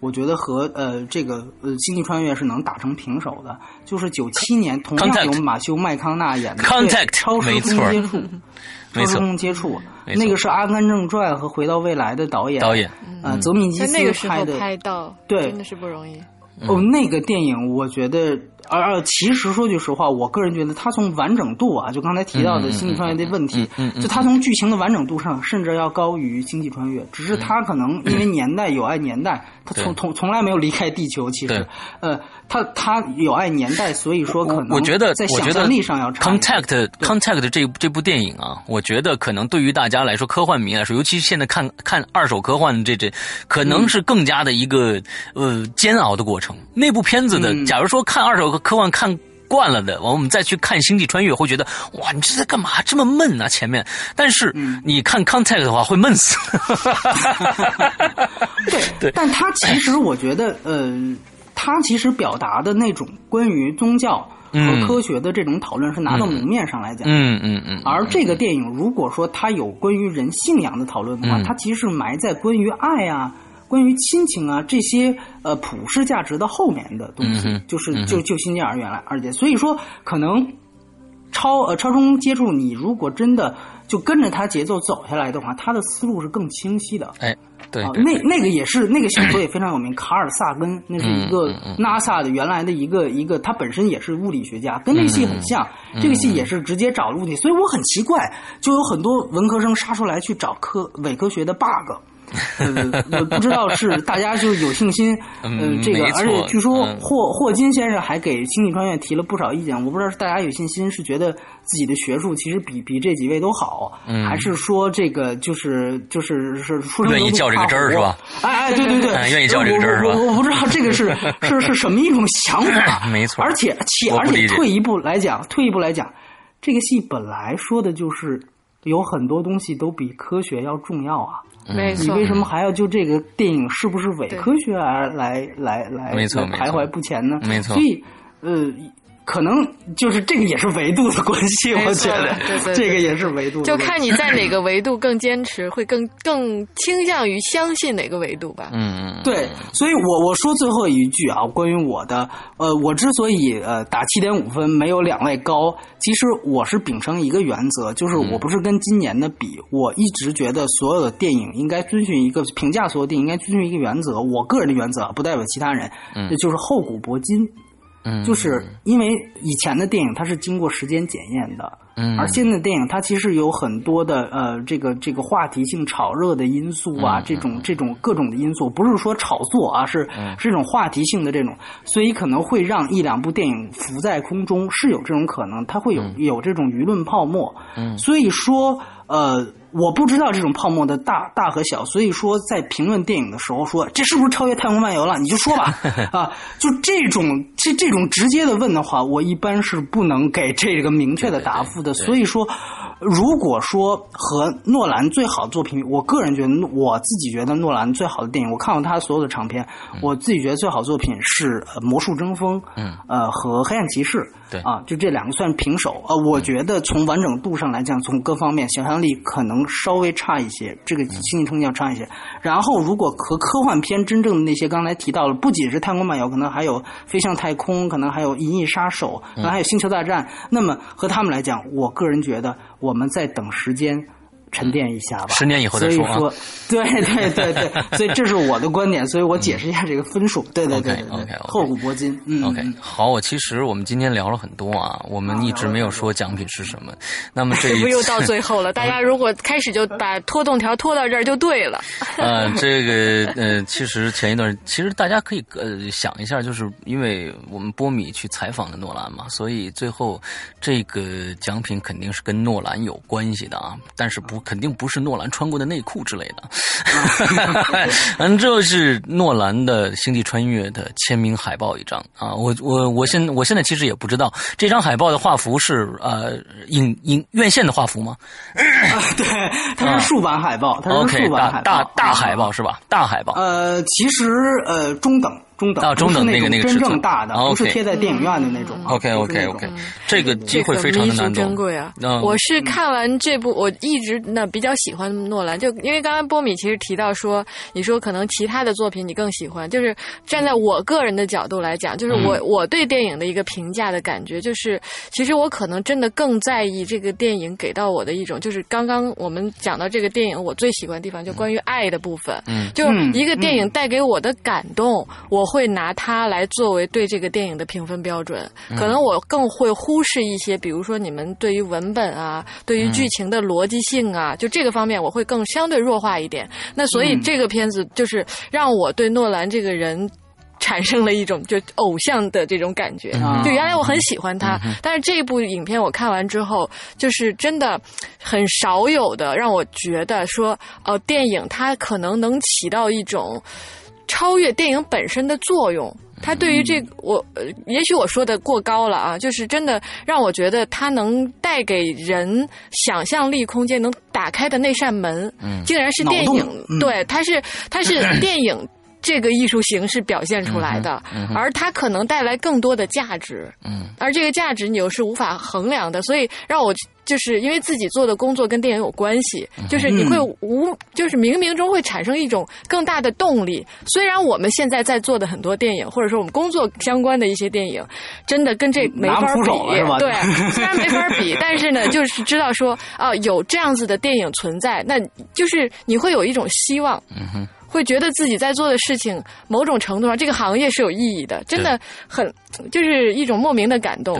我觉得和呃这个呃星际穿越是能打成平手的，就是九七年同样有马修麦康纳演的 《超时空接触》。超时空接触，那个是《阿甘正传》和《回到未来》的导演，导演，呃，泽米基斯拍的，拍到，对，真的是不容易。哦，那个电影，我觉得。而而其实说句实话，我个人觉得它从完整度啊，就刚才提到的《星际穿越》的问题，就它从剧情的完整度上，甚至要高于《星际穿越》。只是它可能因为年代有爱年代，它从从从来没有离开地球。其实，呃，它它有爱年代，所以说可能我觉得在想象力上要 Contact Contact 这这部电影啊，我觉得可能对于大家来说，科幻迷来说，尤其是现在看看二手科幻这这，可能是更加的一个呃煎熬的过程。那部片子的，假如说看二手。科幻看惯了的，我们再去看《星际穿越》，会觉得哇，你这在干嘛？这么闷啊！前面，但是你看《Contact》的话，会闷死。对对，但他其实我觉得，呃，他其实表达的那种关于宗教和科学的这种讨论，是拿到明面上来讲。嗯嗯嗯。而这个电影，如果说它有关于人信仰的讨论的话，它其实是埋在关于爱啊。关于亲情啊这些呃普世价值的后面的东西，就是就就新进而言来，而且所以说可能超呃超中接触，你如果真的就跟着他节奏走下来的话，他的思路是更清晰的。哎，对，那那个也是那个小说也非常有名，卡尔萨根，那是一个 NASA 的原来的一个一个，他本身也是物理学家，跟那个戏很像。这个戏也是直接找了物体，所以我很奇怪，就有很多文科生杀出来去找科伪科学的 bug。呃，不知道是大家就有信心，嗯，这个，而且据说霍霍金先生还给《星际穿越》提了不少意见。我不知道是大家有信心，是觉得自己的学术其实比比这几位都好，还是说这个就是就是是出生愿意较这个真儿是吧？哎哎，对对对，愿意较这个真儿是吧？我我不知道这个是 是是什么一种想法，没错。而且且而且退一步来讲，退一步来讲，这个戏本来说的就是有很多东西都比科学要重要啊。没错，你为什么还要就这个电影是不是伪科学而来来来没错。徘徊不前呢？没错，所以呃，可能就是这个也是维度的关系，我觉得，这个也是维度，就看你在哪个维度更坚持，会更更倾向于相信哪个维度吧。嗯嗯，对，所以我我说最后一句啊，关于我的，呃，我之所以呃打七点五分没有两位高，其实我是秉承一个原则，就是我不是跟今年的比，我一直觉得所有的电影应该遵循一个评价所有电影应该遵循一个原则，我个人的原则不代表其他人，嗯，就是厚古薄今。就是因为以前的电影它是经过时间检验的，嗯，而现在的电影它其实有很多的呃这个这个话题性炒热的因素啊，这种这种各种的因素，不是说炒作啊，是是这种话题性的这种，所以可能会让一两部电影浮在空中，是有这种可能，它会有有这种舆论泡沫，嗯，所以说呃。我不知道这种泡沫的大大和小，所以说在评论电影的时候说这是不是超越《太空漫游》了？你就说吧，啊，就这种这这种直接的问的话，我一般是不能给这个明确的答复的。所以说，如果说和诺兰最好的作品，我个人觉得我自己觉得诺兰最好的电影，我看过他所有的长片，我自己觉得最好作品是《魔术争锋》，嗯，呃，和《黑暗骑士》。对啊，就这两个算平手。呃，我觉得从完整度上来讲，从各方面想象力可能。稍微差一些，这个心理成绩要差一些。然后，如果和科幻片真正的那些刚才提到了，不仅是《太空漫游》，可能还有《飞向太空》，可能还有《银翼杀手》，可能还有《星球大战》。那么和他们来讲，我个人觉得，我们在等时间。沉淀一下吧，十年以后再说。所以说，对对对对，所以这是我的观点，所以我解释一下这个分数。对对对，OK，厚古薄今。嗯，OK，好，我其实我们今天聊了很多啊，我们一直没有说奖品是什么。那么这不 又到最后了？大家如果开始就把拖动条拖到这儿就对了。呃，这个呃，其实前一段其实大家可以呃想一下，就是因为我们波米去采访的诺兰嘛，所以最后这个奖品肯定是跟诺兰有关系的啊，但是不。肯定不是诺兰穿过的内裤之类的，嗯，这是诺兰的《星际穿越》的签名海报一张啊！我我我现我现在其实也不知道这张海报的画幅是呃影影院线的画幅吗？对，它是竖版海报，它是竖版海报，大大海报是吧？大海报。呃，其实呃中等。中等，中等那个那个真正大的，不是贴在电影院的那种。OK OK OK，这个机会非常的难得。珍贵啊！我是看完这部，我一直那比较喜欢诺兰，就因为刚刚波米其实提到说，你说可能其他的作品你更喜欢，就是站在我个人的角度来讲，就是我我对电影的一个评价的感觉，就是其实我可能真的更在意这个电影给到我的一种，就是刚刚我们讲到这个电影我最喜欢的地方，就关于爱的部分，嗯，就一个电影带给我的感动，我。会拿它来作为对这个电影的评分标准，可能我更会忽视一些，比如说你们对于文本啊，对于剧情的逻辑性啊，就这个方面我会更相对弱化一点。那所以这个片子就是让我对诺兰这个人产生了一种就偶像的这种感觉。就原来我很喜欢他，但是这部影片我看完之后，就是真的很少有的让我觉得说，哦，电影它可能能起到一种。超越电影本身的作用，它对于这我，也许我说的过高了啊，就是真的让我觉得它能带给人想象力空间，能打开的那扇门，竟然是电影。对，它是它是 电影这个艺术形式表现出来的，而它可能带来更多的价值。嗯，而这个价值你又是无法衡量的，所以让我。就是因为自己做的工作跟电影有关系，就是你会无，就是冥冥中会产生一种更大的动力。虽然我们现在在做的很多电影，或者说我们工作相关的一些电影，真的跟这没法比，对，虽然没法比，但是呢，就是知道说啊，有这样子的电影存在，那就是你会有一种希望，会觉得自己在做的事情，某种程度上这个行业是有意义的，真的很，就是一种莫名的感动。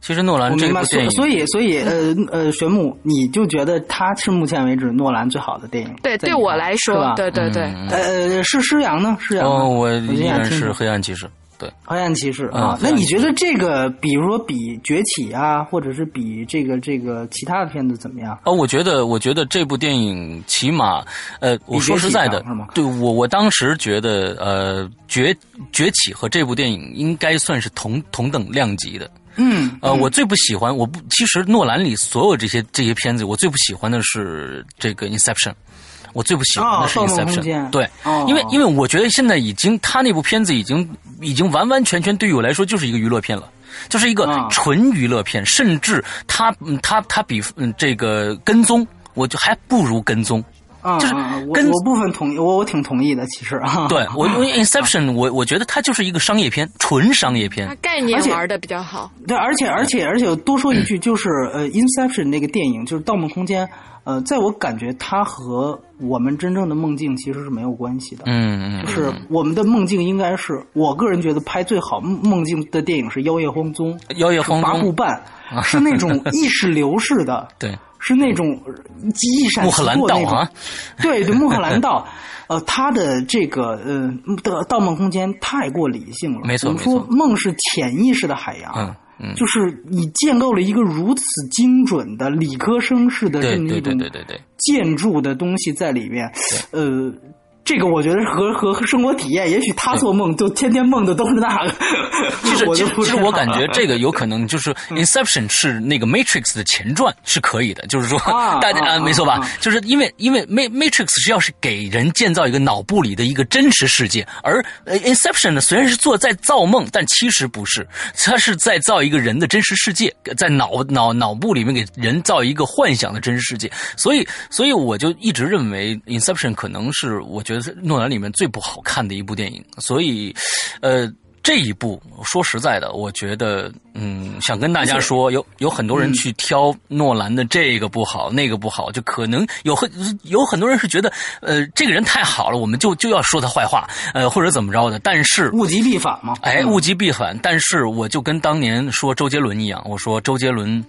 其实诺兰这部电影，所以所以呃呃，玄牧，你就觉得他是目前为止诺兰最好的电影？对，对我来说，对对对。呃，是施阳呢？施阳？哦，我依然是黑暗骑士。对，黑暗骑士啊。那你觉得这个，比如说比崛起啊，或者是比这个这个其他的片子怎么样？哦，我觉得，我觉得这部电影起码，呃，我说实在的，对我我当时觉得，呃，崛崛起和这部电影应该算是同同等量级的。嗯，呃，我最不喜欢，我不，其实诺兰里所有这些这些片子，我最不喜欢的是这个《Inception》，我最不喜欢的是《Inception》。对，因为因为我觉得现在已经他那部片子已经已经完完全全对于我来说就是一个娱乐片了。就是一个纯娱乐片，甚至他他他比嗯这个跟踪，我就还不如跟踪。啊，就是我我部分同意，我我挺同意的，其实啊。对我因为 Inception，我我觉得它就是一个商业片，纯商业片，概念玩的比较好。对，而且而且而且多说一句，就是呃，Inception 那个电影，就是《盗梦空间》，呃，在我感觉它和我们真正的梦境其实是没有关系的。嗯嗯，就是我们的梦境应该是我个人觉得拍最好梦境的电影是《妖夜荒踪》，《妖夜荒踪》八部半，是那种 意识流式的。对。是那种一闪即过那种，对对，穆赫兰道，呃，他的这个呃的《盗梦空间》太过理性了。没错，我们。说梦是潜意识的海洋，嗯嗯，就是你建构了一个如此精准的理科生式的这么一种建筑的东西在里面，呃。这个我觉得和和生活体验，也许他做梦就天天梦的都是那个。其实其实我感觉这个有可能就是《Inception》是那个《Matrix》的前传是可以的，就是说 大家啊没错吧？就是因为因为《Matrix》是要是给人建造一个脑部里的一个真实世界，而《Inception》呢虽然是做在造梦，但其实不是，它是在造一个人的真实世界，在脑脑脑部里面给人造一个幻想的真实世界。所以所以我就一直认为《Inception》可能是我觉得。诺兰里面最不好看的一部电影，所以，呃，这一部说实在的，我觉得，嗯，想跟大家说，有有很多人去挑诺兰的这个不好，那个不好，就可能有很有很多人是觉得，呃，这个人太好了，我们就就要说他坏话，呃，或者怎么着的。但是物极必反嘛，哎，物极必反。但是我就跟当年说周杰伦一样，我说周杰伦。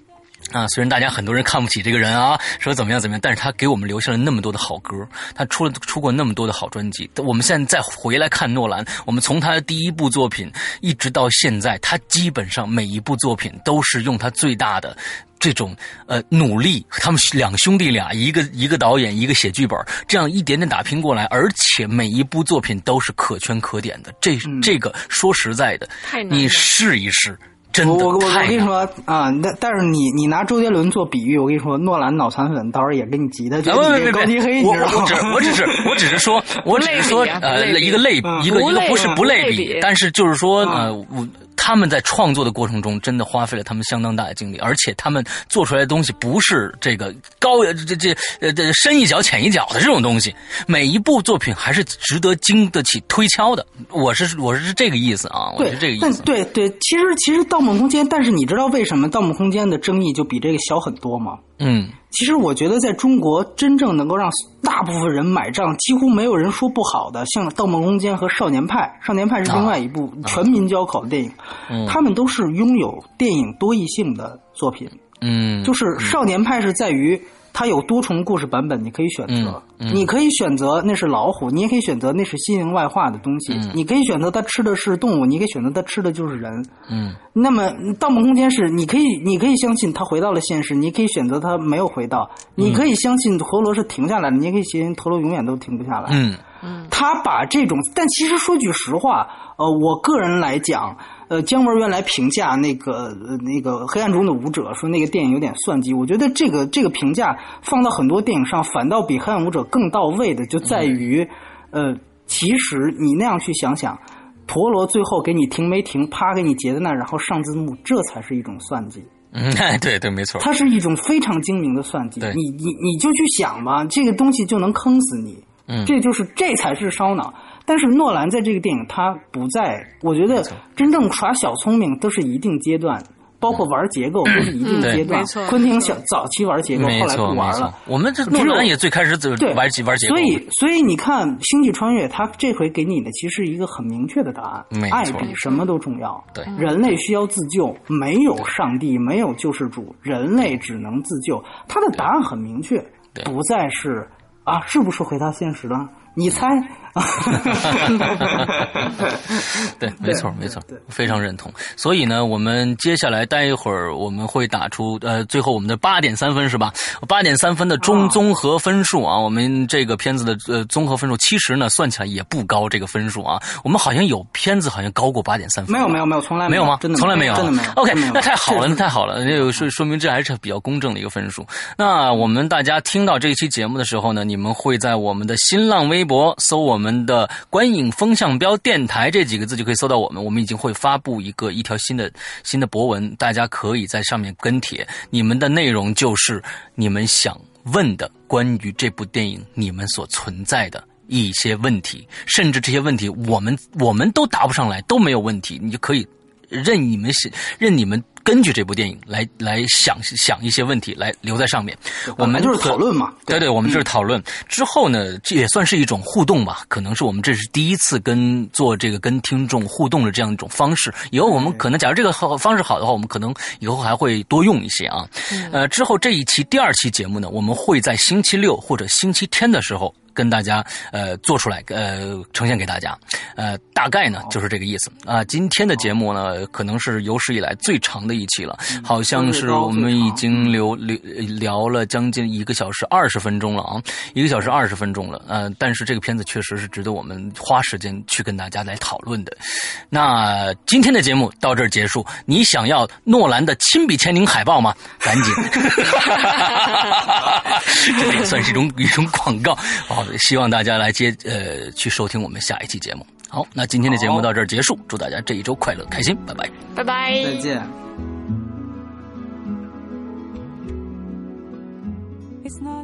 啊，虽然大家很多人看不起这个人啊，说怎么样怎么样，但是他给我们留下了那么多的好歌，他出了出过那么多的好专辑。我们现在再回来看诺兰，我们从他的第一部作品一直到现在，他基本上每一部作品都是用他最大的这种呃努力，他们两兄弟俩，一个一个导演，一个写剧本，这样一点点打拼过来，而且每一部作品都是可圈可点的。这这个说实在的，你试一试。我我我跟你说啊，但但是你你拿周杰伦做比喻，我跟你说，诺兰脑残粉到时候也给你急的，就是高级黑，我我只我只是我只是说，我只是说呃一个类一个一个不是不类比，但是就是说呃我。他们在创作的过程中，真的花费了他们相当大的精力，而且他们做出来的东西不是这个高这这呃这深一脚浅一脚的这种东西，每一部作品还是值得经得起推敲的。我是我是这个意思啊，我是这个意思。对对，其实其实《盗梦空间》，但是你知道为什么《盗梦空间》的争议就比这个小很多吗？嗯。其实我觉得，在中国真正能够让大部分人买账，几乎没有人说不好的，像《盗梦空间》和《少年派》。《少年派》是另外一部全民交考的电影，他们都是拥有电影多义性的作品。嗯，就是《少年派》是在于。它有多重故事版本，你可以选择。你可以选择那是老虎，你也可以选择那是新型外化的东西。你可以选择它吃的是动物，你可以选择它吃的就是人。嗯。那么《盗梦空间》是你可以，你可以相信它回到了现实，你可以选择它没有回到。你可以相信陀螺是停下来的，你也可以相信陀螺永远都停不下来。嗯嗯。他把这种，但其实说句实话，呃，我个人来讲。呃，姜文原来评价那个那个《黑暗中的舞者》，说那个电影有点算计。我觉得这个这个评价放到很多电影上，反倒比《黑暗舞者》更到位的，就在于，呃，其实你那样去想想，陀螺最后给你停没停，啪给你截在那，然后上字幕，这才是一种算计。嗯，对对，没错，它是一种非常精明的算计。你你你就去想吧，这个东西就能坑死你。嗯，这就是这才是烧脑。但是诺兰在这个电影，他不在。我觉得真正耍小聪明都是一定阶段，包括玩结构都是一定阶段。昆汀小早期玩结构，后来不玩了。我们这诺兰也最开始就玩玩结构。所以，所以你看《星际穿越》，他这回给你的其实是一个很明确的答案：爱比什么都重要。对，人类需要自救，没有上帝，没有救世主，人类只能自救。他的答案很明确，不再是啊，是不是回到现实了？你猜？对，没错，没错，非常认同。所以呢，我们接下来待一会儿，我们会打出呃，最后我们的八点三分是吧？八点三分的中综合分数啊，我们这个片子的呃综合分数，其实呢算起来也不高，这个分数啊，我们好像有片子好像高过八点三分，没有，没有，没有，从来没有吗？真的从来没有，真的没有。OK，那太好了，那太好了，那说说明这还是比较公正的一个分数。那我们大家听到这一期节目的时候呢，你们会在我们的新浪微微博搜我们的“观影风向标电台”这几个字就可以搜到我们。我们已经会发布一个一条新的新的博文，大家可以在上面跟帖。你们的内容就是你们想问的关于这部电影你们所存在的一些问题，甚至这些问题我们我们都答不上来都没有问题，你就可以任你们想任你们。根据这部电影来来想想一些问题，来留在上面。我们就是讨论嘛，对对，我们就是讨论。之后呢，这也算是一种互动吧。可能是我们这是第一次跟做这个跟听众互动的这样一种方式。以后我们可能，假如这个好方式好的话，我们可能以后还会多用一些啊。呃，之后这一期第二期节目呢，我们会在星期六或者星期天的时候。跟大家呃做出来呃呈现给大家，呃大概呢就是这个意思啊。今天的节目呢可能是有史以来最长的一期了，好像是我们已经聊聊聊了将近一个小时二十分钟了啊，一个小时二十分钟了。呃，但是这个片子确实是值得我们花时间去跟大家来讨论的。那今天的节目到这儿结束，你想要诺兰的亲笔签名海报吗？赶紧，这也算是一种一种广告好。希望大家来接呃去收听我们下一期节目。好，那今天的节目到这儿结束，祝大家这一周快乐开心，拜拜，拜拜，再见。It's not